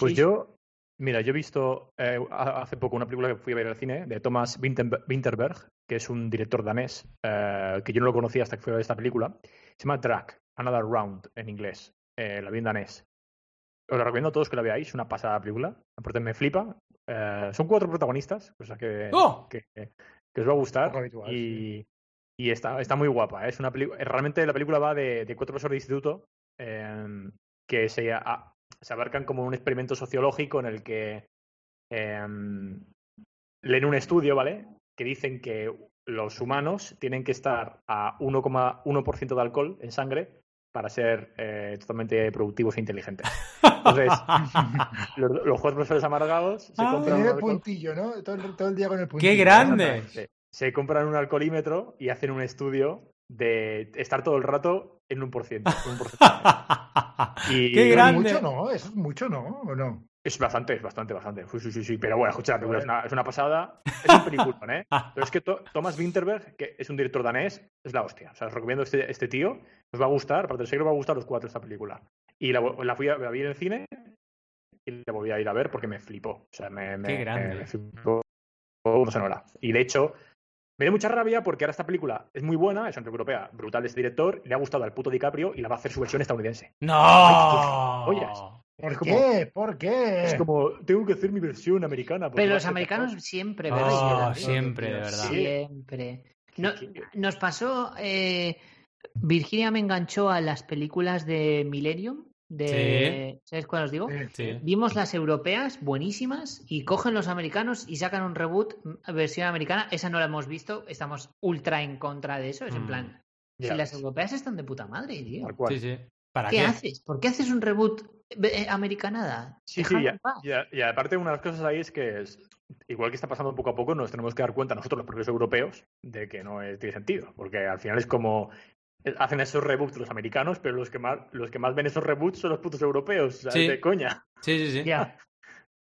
Speaker 3: Pues yo, mira, yo he visto eh, hace poco una película que fui a ver al cine de Thomas Winterberg, que es un director danés, eh, que yo no lo conocía hasta que fui a ver esta película. Se llama Drag, Another Round en inglés, eh, la vi en danés. Os la recomiendo a todos que la veáis, una pasada película. Aparte me flipa. son cuatro protagonistas, cosa que,
Speaker 1: ¡Oh!
Speaker 3: que, os va a gustar. y, y está, está muy guapa. Es una realmente la película va de, cuatro profesores de instituto que se, se abarcan como un experimento sociológico en el que em, leen un estudio, ¿vale? Que dicen que los humanos tienen que estar a 1,1% de alcohol en sangre para ser eh, totalmente productivos e inteligentes. Entonces, los, los cuatro profesores amargados se
Speaker 2: ah, compran. el puntillo, ¿no? Todo, el día con el puntillo.
Speaker 1: ¡Qué grande!
Speaker 3: se compran un alcoholímetro y hacen un estudio de estar todo el rato en un por ciento.
Speaker 1: y, ¡Qué grande!
Speaker 2: Es mucho, ¿no? es mucho, ¿no? ¿O no?
Speaker 3: Es bastante, es bastante, bastante. Sí, sí, sí, Pero bueno, escucha, es una, es una pasada. Es un película, ¿eh? Pero es que Thomas Winterberg, que es un director danés, es la hostia. O sea, os recomiendo este, este tío. Os va a gustar, aparte que os va a gustar los cuatro esta película. Y la, la fui a, la vi en el cine y la volví a ir a ver porque me flipó. O sea, me, me,
Speaker 1: Qué grande.
Speaker 3: me flipó. No sé, no Y de hecho, me dio mucha rabia porque ahora esta película es muy buena, es europea, brutal de este director, le ha gustado al puto DiCaprio y la va a hacer su versión estadounidense.
Speaker 1: ¡No!
Speaker 3: Oye,
Speaker 2: ¿Por qué? ¿Por qué?
Speaker 3: Es como, tengo que hacer mi versión americana.
Speaker 4: Pero los americanos siempre,
Speaker 1: ¿verdad? Oh, siempre, de verdad.
Speaker 4: Siempre. nos pasó, eh, Virginia me enganchó a las películas de Millennium de ¿sabes cuál os digo? Vimos las europeas buenísimas y cogen los americanos y sacan un reboot mm, versión americana, esa no la hemos visto, estamos ultra en contra de eso, es en mm. plan si las europeas están de puta madre, tío.
Speaker 1: qué,
Speaker 4: haces? ¿Por qué haces un reboot eh, americanada?
Speaker 3: Sí, sí, y, aparte una de las cosas ahí es que es, igual que está pasando poco a poco, nos tenemos que dar cuenta nosotros los propios europeos de que no tiene sentido, porque al final es como hacen esos reboots los americanos, pero los que más, los que más ven esos reboots son los putos europeos, ¿sabes? De coña.
Speaker 1: Sí, sí, sí.
Speaker 4: Ya.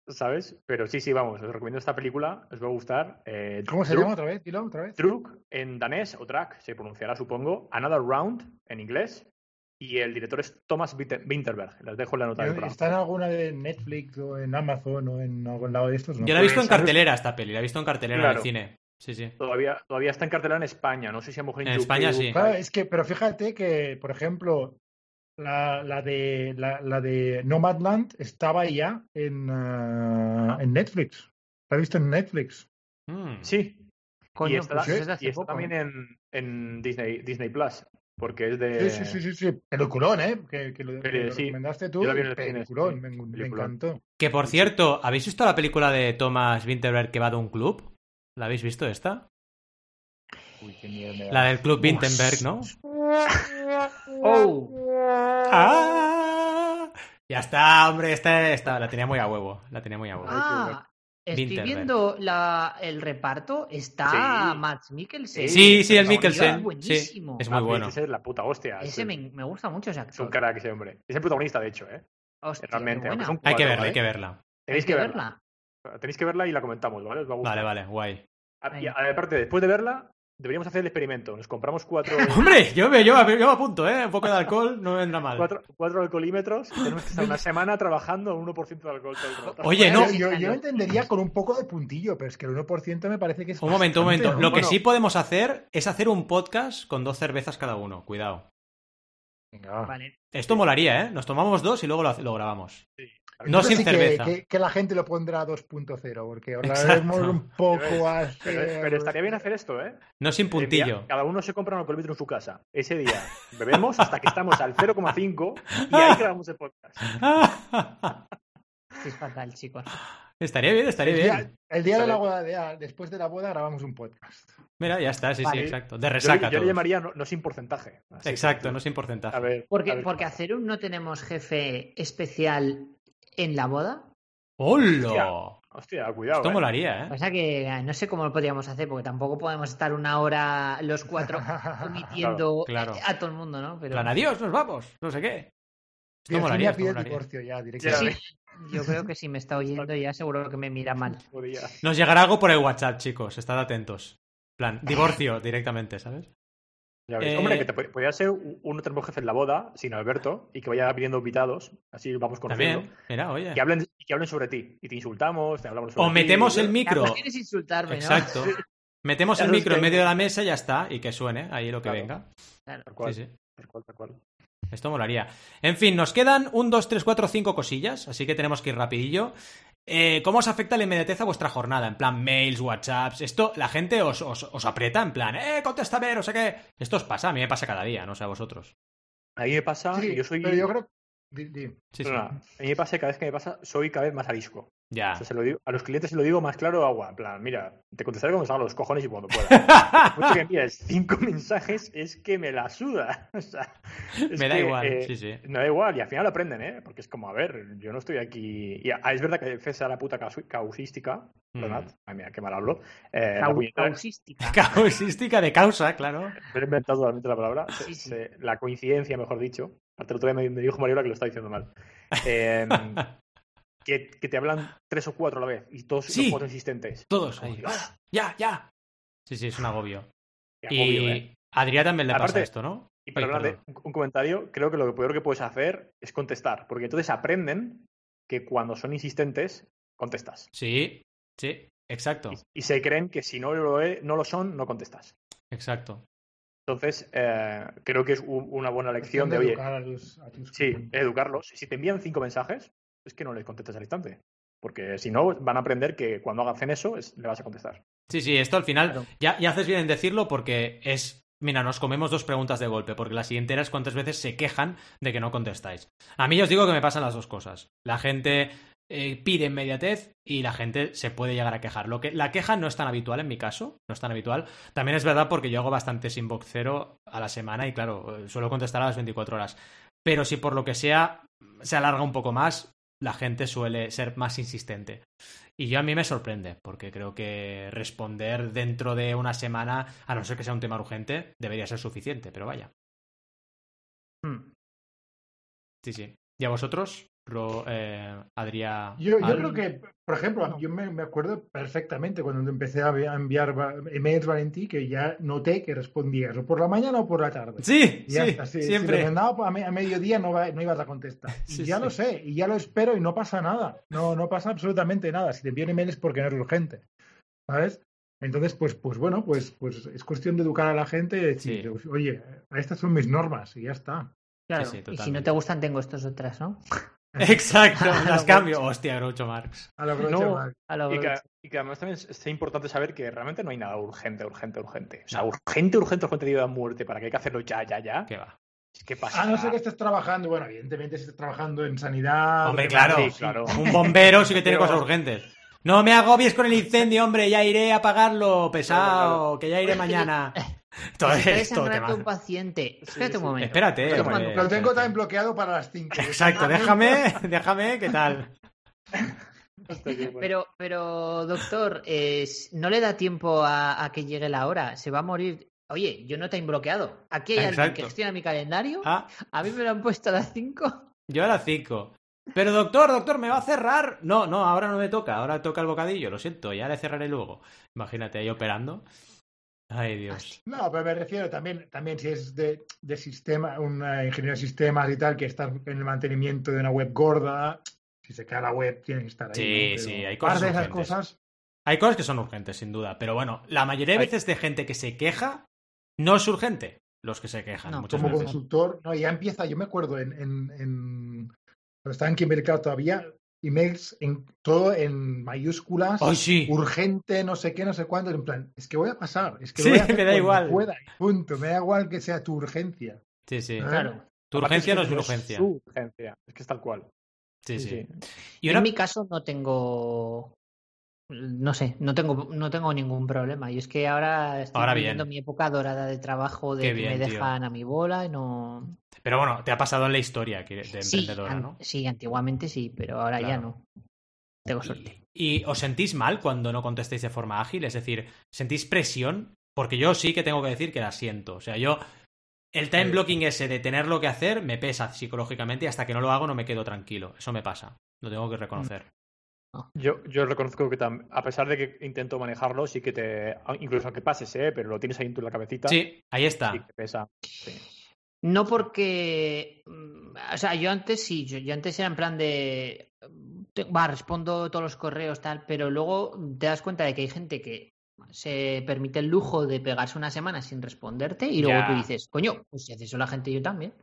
Speaker 3: ¿Sabes? Pero sí, sí, vamos, os recomiendo esta película, os va a gustar.
Speaker 2: Eh, ¿Cómo se llama otra vez? Dilo otra vez.
Speaker 3: Truk en danés o Track se pronunciará, supongo. Another Round en inglés. Y el director es Thomas Winterberg. Les dejo en la nota del
Speaker 2: ¿Está en alguna de Netflix o en Amazon o en algún lado de estos?
Speaker 1: Yo la he visto en cartelera esta peli, la he visto en cartelera en el cine. Sí, sí.
Speaker 3: Todavía, todavía está en cartelera en España. No sé si a lo mejor
Speaker 1: en, España sí.
Speaker 2: es que, pero fíjate que, por ejemplo, la, la de la, la, de Nomadland estaba ya en, uh, en Netflix. La he visto en Netflix.
Speaker 3: Mm. Sí. y está, y está también ¿eh? en, en Disney, Disney Plus. Porque es de.
Speaker 2: Sí, sí, sí, sí. Peliculón, ¿eh? Que, que lo, que lo recomendaste tú. Peliculón, me, me, encantó.
Speaker 1: Que por cierto, ¿habéis visto la película de Thomas Winterberg que va de un club? ¿La habéis visto esta?
Speaker 3: Uy, qué miedo
Speaker 1: La del Club Winterberg, ¿no?
Speaker 4: ¡Oh!
Speaker 1: ¡Ah! Ya está, hombre, esta, esta, la tenía muy a huevo. La tenía muy a huevo.
Speaker 4: Ah, estoy viendo la, el reparto. Está sí. Max Mikkelsen.
Speaker 1: Sí, sí, el Mikkelsen. Buenísimo. es muy bueno.
Speaker 3: Ese es la puta hostia.
Speaker 4: Ese me, me, gusta mucho ese actor.
Speaker 3: Es un crack ese hombre. Es el protagonista, de hecho, ¿eh?
Speaker 4: Hostia,
Speaker 3: Realmente.
Speaker 1: hay que verla, hay que verla.
Speaker 3: Tenéis que verla. Tenéis que verla y la comentamos, ¿vale? Os va a gustar.
Speaker 1: Vale, vale, guay.
Speaker 3: Y aparte, después de verla, deberíamos hacer el experimento. Nos compramos cuatro.
Speaker 1: Hombre, yo me, yo, me apunto, ¿eh? Un poco de alcohol no me vendrá mal.
Speaker 3: Cuatro, cuatro alcoholímetros y tenemos que estar una semana trabajando a 1% de alcohol.
Speaker 1: Oye, no.
Speaker 2: Yo, yo, entendería con un poco de puntillo, pero es que el 1% me parece que es.
Speaker 1: Un momento, un momento. Lo que sí podemos hacer es hacer un podcast con dos cervezas cada uno. Cuidado.
Speaker 2: Venga.
Speaker 4: Vale.
Speaker 1: Esto molaría, ¿eh? Nos tomamos dos y luego lo, lo grabamos.
Speaker 3: Sí.
Speaker 1: No sin
Speaker 2: sí
Speaker 1: cerveza.
Speaker 2: Que, que, que, la gente lo pondrá a 2.0, porque hablaremos un poco así.
Speaker 3: Pero, pero, estaría bien hacer esto, ¿eh?
Speaker 1: No sin puntillo.
Speaker 3: Cada uno se compra un alcoholímetro en su casa. Ese día bebemos hasta que estamos al 0,5 y ahí grabamos el podcast.
Speaker 4: Es fatal, chicos.
Speaker 1: Estaría bien, estaría
Speaker 2: el
Speaker 1: bien.
Speaker 2: El día de la boda, de, después de la boda, grabamos un podcast.
Speaker 1: Mira, ya está, sí,
Speaker 4: Vale.
Speaker 1: sí, exacto. De resaca.
Speaker 3: Yo, yo le llamaría no, no, sin porcentaje.
Speaker 1: Así exacto, no sin porcentaje.
Speaker 3: A ver,
Speaker 4: porque,
Speaker 3: a ver.
Speaker 4: porque hacer un no tenemos jefe especial en la boda.
Speaker 1: ¡Hola!
Speaker 3: Hostia, cuidado.
Speaker 1: Esto
Speaker 3: eh.
Speaker 1: molaría, ¿eh?
Speaker 4: O sea que no sé cómo lo podríamos hacer, porque tampoco podemos estar una hora los cuatro omitiendo
Speaker 1: Claro, claro.
Speaker 4: a todo el mundo, ¿no? Pero...
Speaker 1: Plan, adiós, nos vamos, no sé qué. Esto molaría, esto
Speaker 2: pide
Speaker 1: molaría.
Speaker 2: divorcio ya, directamente.
Speaker 4: Sí, yo creo que si me está oyendo ya seguro que me mira mal.
Speaker 1: Nos llegará algo por el WhatsApp, chicos, estad atentos. plan, divorcio directamente, ¿sabes?
Speaker 3: Ya ves.
Speaker 1: Eh,
Speaker 3: Hombre, que te pod- podría ser un un tenemos jefe en la boda, sin Alberto, y que vaya viniendo invitados, así vamos conociendo.
Speaker 1: También, mira, oye.
Speaker 3: Que hablen, que hablen sobre ti. Y te insultamos, te hablamos sobre
Speaker 1: O
Speaker 3: ti.
Speaker 1: metemos el
Speaker 4: La
Speaker 1: micro.
Speaker 4: cuestión es insultarme, ¿no?
Speaker 1: Exacto. Metemos el
Speaker 3: Claro,
Speaker 1: micro en medio de la mesa y ya está, y que suene ahí lo que
Speaker 3: Claro.
Speaker 1: venga.
Speaker 4: Claro.
Speaker 3: Tal cual,
Speaker 1: Sí, sí.
Speaker 3: tal cual, tal cual.
Speaker 1: Esto molaría. En fin, nos quedan un, dos, tres, cuatro, cinco cosillas, así que tenemos que ir rapidillo. Eh, ¿Cómo os afecta la inmediatez a vuestra jornada? En plan, mails, whatsapps, esto, la gente os, os, os aprieta en plan, eh, contéstame, no sé qué. Esto os pasa, a mí me pasa cada día, no sé a vosotros.
Speaker 3: A mí me pasa,
Speaker 2: Sí,
Speaker 3: yo soy.
Speaker 2: pero yo creo.
Speaker 1: Sí, sí.
Speaker 3: A mí me pasa, cada vez que me pasa, soy cada vez más arisco.
Speaker 1: Ya.
Speaker 3: O sea, se lo digo, a los clientes se lo digo más claro agua. En plan, mira, te contestaré cuando salgan los cojones y cuando pueda. Mucho que envíes cinco mensajes es que me la suda. O sea,
Speaker 1: me da
Speaker 3: que,
Speaker 1: igual,
Speaker 3: eh,
Speaker 1: sí, sí.
Speaker 3: Me da igual, y al final aprenden, ¿eh? Porque es como, a ver, yo no estoy aquí. Y ah, es verdad que César la puta causística,
Speaker 1: Mm.
Speaker 3: perdonad, ay, mira, qué mal hablo. Eh, la
Speaker 4: Cau-
Speaker 3: puñetera-
Speaker 4: causística.
Speaker 1: Causística de causa, claro.
Speaker 3: me he inventado totalmente la palabra.
Speaker 4: Sí, sí.
Speaker 3: la coincidencia, mejor dicho. Aparte, el otro día me, me dijo Mariola que lo está diciendo mal. Eh, que, que te hablan tres o cuatro a la vez y todos
Speaker 1: Sí.
Speaker 3: los cuatro insistentes.
Speaker 1: Todos ahí.
Speaker 3: Dios,
Speaker 1: Ya, ya. Sí, sí, es un agobio.
Speaker 3: qué
Speaker 1: Y
Speaker 3: agobio, ¿eh?
Speaker 1: a Adrián también le pasa
Speaker 3: Aparte-
Speaker 1: esto, ¿no?
Speaker 3: Y para
Speaker 1: Ay,
Speaker 3: hablar de un, un comentario, creo que lo peor que puedes hacer es contestar, porque entonces aprenden que cuando son insistentes, contestas.
Speaker 1: Sí, sí, exacto,
Speaker 3: Y, y se creen que si no lo, he- no lo son, no contestas.
Speaker 1: exacto.
Speaker 3: Entonces, eh, creo que es un- una buena lección de, oye,
Speaker 2: educar a tus- a tus
Speaker 3: sí,
Speaker 2: clientes.
Speaker 3: educarlos. Si te envían cinco mensajes, es que no les contestes al instante. Porque si no, van a aprender que cuando hacen eso, es- le vas a contestar.
Speaker 1: Sí, sí, esto al final
Speaker 4: Claro.
Speaker 1: ya, ya haces bien en decirlo porque es. Mira, nos comemos dos preguntas de golpe, porque la siguiente era es cuántas veces se quejan de que no contestáis. A mí os digo que me pasan las dos cosas. La gente eh, pide inmediatez y la gente se puede llegar a quejar. Lo que, la queja no es tan habitual en mi caso, no es tan habitual. También es verdad porque yo hago bastantes inbox cero a la semana y claro, eh, suelo contestar a las 24 horas. Pero si por lo que sea se alarga un poco más, la gente suele ser más insistente. Y yo a mí me sorprende, porque creo que responder dentro de una semana, a no ser que sea un tema urgente, debería ser suficiente, pero vaya.
Speaker 4: Hmm.
Speaker 1: Sí, sí. ¿Y a vosotros, Ro, eh, Adrián?
Speaker 2: Yo, yo
Speaker 1: Al?
Speaker 2: creo que, por ejemplo, yo me, me acuerdo perfectamente cuando empecé a enviar emails Valentí que ya noté que respondías o por la mañana o por la tarde.
Speaker 1: Sí,
Speaker 2: Y ya
Speaker 1: sí,
Speaker 2: si, si
Speaker 1: siempre.
Speaker 2: lo mandaba a, me- a mediodía no, va- no ibas a contestar. Y ya
Speaker 1: sí.
Speaker 2: lo sé, y ya lo espero y no pasa nada. No, no pasa absolutamente nada. Si te envían email es porque no es urgente. ¿Sabes? Entonces, pues, pues bueno, pues, pues es cuestión de educar a la gente y decir,
Speaker 1: Sí.
Speaker 2: oye, estas son mis normas y ya está.
Speaker 4: Claro.
Speaker 1: Sí, sí,
Speaker 4: y si no te gustan, tengo estos otras, ¿no?
Speaker 1: Exacto, las cambio. Hostia, Groucho Marx.
Speaker 2: A lo Groucho
Speaker 3: No,
Speaker 2: Marx.
Speaker 4: A lo
Speaker 3: Y que, y que además también es, es importante saber que realmente no hay nada urgente, urgente, urgente. O sea, urgente, urgente, urgente de muerte para que hay que hacerlo ya, ya, ya.
Speaker 1: ¿Qué va?
Speaker 3: Que pasa.
Speaker 2: A no ser que estés trabajando, bueno, evidentemente si estás trabajando en sanidad.
Speaker 1: Hombre, claro.
Speaker 3: Sí, claro.
Speaker 1: Un bombero sí que tiene
Speaker 3: Pero-
Speaker 1: cosas urgentes. No me agobies con el incendio, hombre, ya iré a apagarlo, pesado, que ya iré mañana. Todo esto,
Speaker 4: desangrando un paciente. Espérate un momento.
Speaker 1: Espérate.
Speaker 2: Lo tengo
Speaker 1: espérate.
Speaker 2: también bloqueado para las 5.
Speaker 1: Exacto, déjame, déjame, ¿qué tal?
Speaker 3: Bueno.
Speaker 4: Pero, pero doctor, eh, no le da tiempo a, a que llegue la hora. Se va a morir. Oye, yo no te he bloqueado. Aquí hay alguien
Speaker 1: Exacto.
Speaker 4: que gestiona mi calendario.
Speaker 1: Ah,
Speaker 4: A mí me lo han puesto a las 5.
Speaker 1: yo a las 5. Pero doctor, doctor, ¿me va a cerrar? No, no, ahora no me toca, ahora toca el bocadillo, lo siento, ya le cerraré luego. Imagínate ahí operando. Ay, Dios.
Speaker 2: No, pero me refiero también, también si es de, de sistema, una ingeniero de sistemas y tal, que está en el mantenimiento de una web gorda, si se cae la web, tiene que estar ahí.
Speaker 1: Sí,
Speaker 2: ¿no?
Speaker 1: sí, hay cosas
Speaker 2: de esas cosas.
Speaker 1: Hay cosas que son urgentes, sin duda. Pero bueno, la mayoría de veces de gente que se queja no es urgente. Los que se quejan
Speaker 4: No,
Speaker 1: muchas
Speaker 2: como
Speaker 1: veces.
Speaker 2: consultor, no, ya empieza, yo me acuerdo en, en, en cuando estaba en Kimberly Cloud todavía, emails en todo en mayúsculas, urgente, no sé qué, no sé cuánto, en plan, es que voy a pasar, es que
Speaker 1: Sí,
Speaker 2: voy a hacer
Speaker 1: me da igual.
Speaker 2: pueda, punto, me da igual que sea tu urgencia.
Speaker 1: Sí, sí.
Speaker 2: ¿eh?
Speaker 4: Claro.
Speaker 1: Tu
Speaker 3: Aparte
Speaker 1: urgencia
Speaker 3: que
Speaker 1: no es mi urgencia.
Speaker 3: su urgencia. Es que es tal cual.
Speaker 1: Sí, sí.
Speaker 3: sí.
Speaker 1: Y
Speaker 4: Yo
Speaker 1: una...
Speaker 4: En mi caso no tengo. No sé, no tengo, no tengo ningún problema. Y es que ahora estoy
Speaker 1: Ahora
Speaker 4: viviendo
Speaker 1: bien.
Speaker 4: mi época dorada de trabajo, de
Speaker 1: Qué
Speaker 4: que
Speaker 1: bien,
Speaker 4: me
Speaker 1: tío.
Speaker 4: dejan a mi bola y no.
Speaker 1: Pero bueno, te ha pasado en la historia de
Speaker 4: Sí,
Speaker 1: emprendedora,
Speaker 4: an-
Speaker 1: ¿no?
Speaker 4: sí, antiguamente sí, pero ahora ya no. Tengo suerte.
Speaker 1: ¿Y os sentís mal cuando no contestéis de forma ágil? Es decir, ¿sentís presión? Porque yo sí que tengo que decir que la siento. O sea, yo. El time
Speaker 2: Sí.
Speaker 1: blocking ese de tenerlo que hacer me pesa psicológicamente y hasta que no lo hago no me quedo tranquilo. Eso me pasa. Lo tengo que reconocer.
Speaker 3: Yo, yo reconozco que tam- a pesar de que intento manejarlo, sí que te. Incluso aunque pases, ¿eh? Pero lo tienes ahí en tu la cabecita.
Speaker 1: Sí, ahí está.
Speaker 3: Sí que pesa. Sí.
Speaker 4: No porque. mm, O sea, yo antes sí, yo, yo antes era en plan de. mm, Va, respondo todos los correos, tal, pero luego te das cuenta de que hay gente que se permite el lujo de pegarse una semana sin responderte y luego
Speaker 1: Ya.
Speaker 4: tú dices, coño, pues si hace eso la gente, yo también.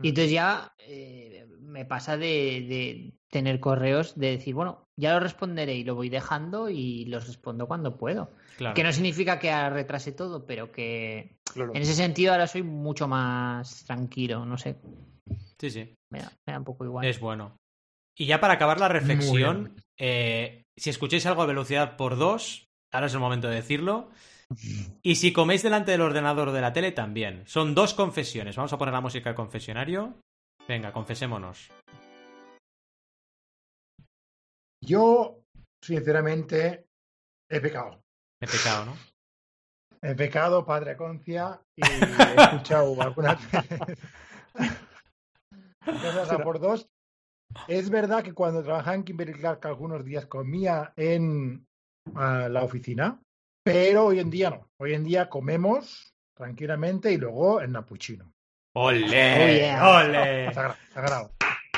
Speaker 4: Y entonces ya eh, me pasa de, de tener correos de decir, bueno, ya lo responderé y lo voy dejando y los respondo cuando puedo.
Speaker 1: Claro.
Speaker 4: Que no significa que retrase todo, pero que
Speaker 3: Claro.
Speaker 4: en ese sentido ahora soy mucho más tranquilo, no sé,
Speaker 1: Sí, sí.
Speaker 4: me da, me da un poco igual.
Speaker 1: Es bueno. Y ya para acabar la reflexión, eh, si escucháis algo a velocidad por dos, ahora es el momento de decirlo. Y si coméis delante del ordenador o de la tele, también. Son dos confesiones. Vamos a poner la música al confesionario. Venga, confesémonos.
Speaker 2: Yo, sinceramente, he pecado.
Speaker 1: He pecado, ¿no?
Speaker 2: He pecado, padre concia, y he escuchado algunas veces a por dos. Es verdad que cuando trabajaba en Kimberly Clark algunos días comía en la oficina, pero hoy en día no. Hoy en día comemos tranquilamente y luego en Napuchino.
Speaker 1: ¡Ole!
Speaker 4: Oh, yeah.
Speaker 1: ¡Ole!
Speaker 2: Sagrado. sagrado.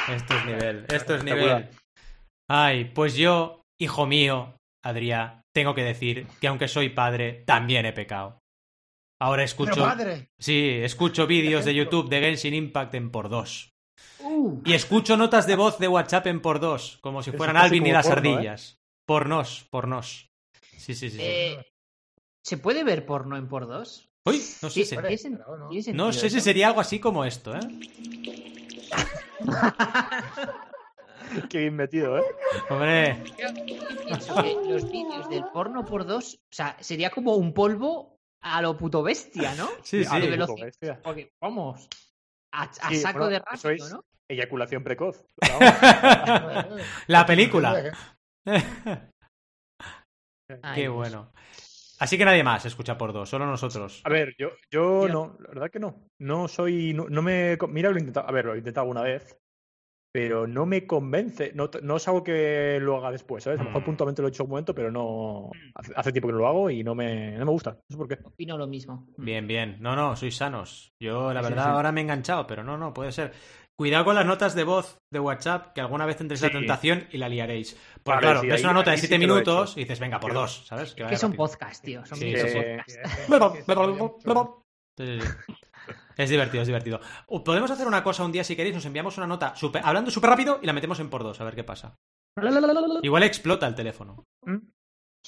Speaker 1: Esto es nivel, esto es nivel. Ay, pues yo, hijo mío, Adrián, tengo que decir que aunque soy padre, también he pecado. Ahora escucho.
Speaker 2: padre,
Speaker 1: Sí, escucho vídeos de. YouTube de Genshin Impact en por dos.
Speaker 4: Uh,
Speaker 1: Y escucho notas de voz de WhatsApp en por dos, como si fueran Alvin y las
Speaker 3: porno, ¿eh?
Speaker 1: ardillas. Pornos, pornos. Sí, sí, sí. sí.
Speaker 4: eh, ¿Se puede ver porno en por dos?
Speaker 1: Uy, no sé si.
Speaker 2: hombre.
Speaker 4: ¿tiene sen-
Speaker 2: pero no.
Speaker 1: sé si sería algo así como esto, ¿eh?
Speaker 3: Qué bien metido, ¿eh?
Speaker 1: Hombre,
Speaker 4: Pienso que los vídeos del porno por dos, o sea, sería como un polvo a lo puto bestia, ¿no?
Speaker 1: sí, sí.
Speaker 4: de
Speaker 3: puto
Speaker 4: velocidad.
Speaker 3: bestia.
Speaker 4: Porque, vamos, a, a
Speaker 3: Sí,
Speaker 4: saco
Speaker 3: bueno,
Speaker 4: de
Speaker 3: es-
Speaker 4: ¿no?
Speaker 3: Eyaculación precoz. Vamos.
Speaker 1: La película.
Speaker 4: Ay,
Speaker 1: Qué bueno. Así que nadie más escucha por dos, solo nosotros.
Speaker 3: A ver, yo, yo
Speaker 4: Yo-
Speaker 3: no, la verdad que no. No soy, no, no me, mira, lo he intentado, a ver, lo he intentado alguna vez, pero no me convence, no, no es algo que lo haga después, ¿sabes? A lo mejor
Speaker 1: Mm.
Speaker 3: puntualmente lo he hecho un momento, pero no, hace, hace tiempo que no lo hago y no me, no me gusta, no sé por qué.
Speaker 4: Opino lo mismo.
Speaker 1: Bien, bien. No, no, sois sanos. Yo, la
Speaker 3: Sí, sí,
Speaker 1: verdad,
Speaker 3: sí.
Speaker 1: ahora me he enganchado, pero no, no, puede ser. Cuidado con las notas de voz de WhatsApp, que alguna vez tendréis la
Speaker 3: Sí.
Speaker 1: tentación y la liaréis. Porque claro,
Speaker 3: sí,
Speaker 1: ves
Speaker 3: ahí-
Speaker 1: una nota de
Speaker 3: ahí sí
Speaker 1: 7
Speaker 3: que lo he
Speaker 1: minutos y dices, venga, por dos, ¿sabes? Que
Speaker 4: Que son
Speaker 1: rápido.
Speaker 4: podcast, tío. Son
Speaker 1: Sí,
Speaker 4: micro
Speaker 1: Es divertido, es divertido. Uh, Podemos hacer una cosa un día si queréis, nos enviamos una nota super- hablando súper rápido y la metemos en por dos, a ver qué pasa. Igual explota el teléfono.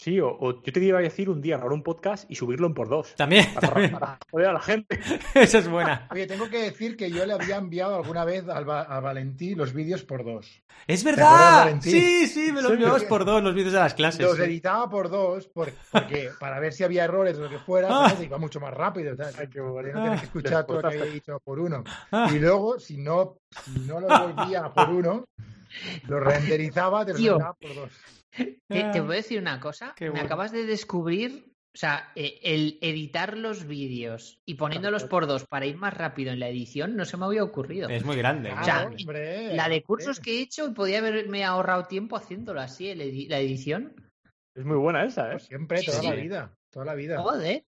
Speaker 3: Sí, o, o yo te iba a decir un día grabar un podcast y subirlo en por dos.
Speaker 1: También,
Speaker 3: Para,
Speaker 1: también.
Speaker 3: para joder a la gente.
Speaker 1: Esa es buena.
Speaker 2: Oye, tengo que decir que yo le había enviado alguna vez al a Valentí los vídeos por dos.
Speaker 1: ¡Es verdad!
Speaker 2: Valentín?
Speaker 1: Sí, sí, me lo
Speaker 3: Sí,
Speaker 1: enviabas por dos los vídeos de las clases.
Speaker 2: Los
Speaker 1: sí.
Speaker 2: editaba por dos por- porque para ver si había errores o lo que fuera,
Speaker 1: Ah.
Speaker 2: ¿sabes? iba mucho más rápido. y tal.
Speaker 3: Ay, qué bueno.
Speaker 2: De no tener que escuchar todo lo que había dicho por uno.
Speaker 1: Ah.
Speaker 2: Y luego, si no, si no lo volvía por uno, lo renderizaba, te lo por dos.
Speaker 4: Te, te voy a decir una cosa.
Speaker 1: Qué
Speaker 4: Me
Speaker 1: bueno.
Speaker 4: acabas de descubrir, o sea, eh, el editar los vídeos y poniéndolos por dos para ir más rápido en la edición no se me había ocurrido.
Speaker 1: Es muy grande.
Speaker 2: Claro,
Speaker 1: muy
Speaker 4: sea,
Speaker 2: hombre,
Speaker 4: La de cursos
Speaker 2: hombre.
Speaker 4: que he hecho podía haberme ahorrado tiempo haciéndolo así, el edi- la edición.
Speaker 3: Es muy buena esa, ¿eh?
Speaker 2: Pues siempre,
Speaker 4: Sí,
Speaker 2: toda
Speaker 1: sí.
Speaker 2: la vida. Toda la vida.
Speaker 4: Joder.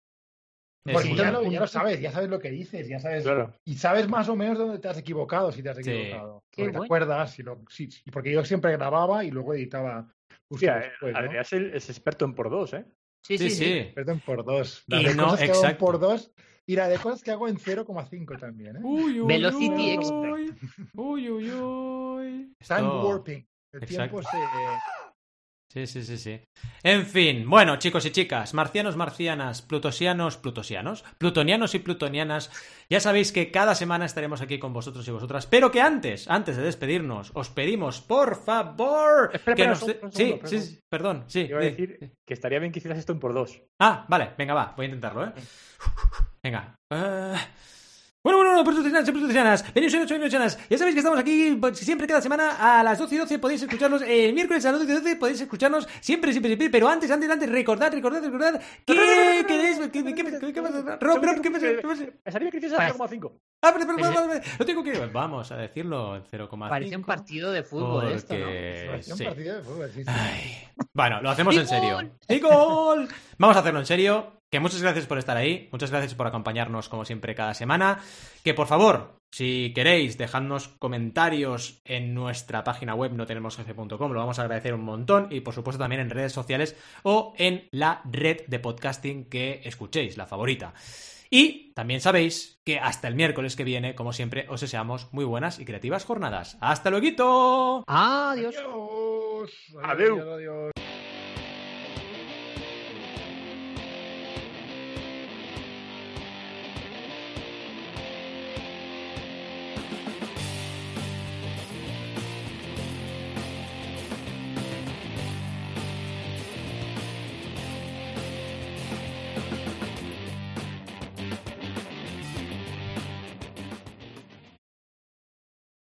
Speaker 2: Porque ya lo, sabes, ya sabes lo que dices, ya sabes. Y sabes más o menos dónde te has equivocado, si te has equivocado. Porque te acuerdas, y lo, sí, porque yo siempre grababa y luego editaba.
Speaker 3: Hostia, después, Adrián es, experto en por dos, ¿eh?
Speaker 4: Sí, sí, sí.
Speaker 2: Experto en por dos. La y de no, cosas que hago en por dos y la de cosas que hago en 0,5 también, ¿eh?
Speaker 4: Uy, uy, Velocity Expert.
Speaker 1: Uy, uy, uy.
Speaker 2: Time warping. El tiempo se
Speaker 1: Sí, sí, sí, sí. En fin, bueno, chicos y chicas, marcianos, marcianas, plutosianos, plutosianos, plutonianos y plutonianas, ya sabéis que cada semana estaremos aquí con vosotros y vosotras, pero que antes, antes de despedirnos, os pedimos, por favor, que nos... sí, sí, perdón, sí.
Speaker 3: Iba a decir que estaría bien que hicieras esto en por dos.
Speaker 1: Ah, vale, venga, va, voy a intentarlo, ¿eh? Venga. Uh... Bueno, bueno, bueno, plutonianas, plutonianas, Ya sabéis que estamos aquí pues, siempre cada semana a las 12 y 12 podéis escucharnos, el miércoles a las 12 y 12 podéis escucharnos siempre, siempre, siempre, pero antes, antes, antes, recordad, recordad, recordad que queréis, ¿qué, qué, qué, qué pasa? Rob, Rob, ¿qué pasa? ¿Qué
Speaker 3: 0,5.
Speaker 1: Ah, pero, pero, pero, lo tengo que vamos a decirlo en 0,5.
Speaker 4: Parece un partido de fútbol esto, ¿no?
Speaker 2: Parece un partido de fútbol, sí, sí.
Speaker 1: Bueno, lo hacemos en serio. ¡Y gol! Vamos a hacerlo en serio. Que muchas gracias por estar ahí, muchas gracias por acompañarnos como siempre cada semana. Que por favor, si queréis, dejadnos comentarios en nuestra página web no tenemos lo vamos a agradecer un montón y por supuesto también en redes sociales o en la red de podcasting que escuchéis, la favorita. Y también sabéis que hasta el miércoles que viene, como siempre, os deseamos muy buenas y creativas jornadas. ¡Hasta luego!
Speaker 4: Adiós.
Speaker 2: Adiós. adiós.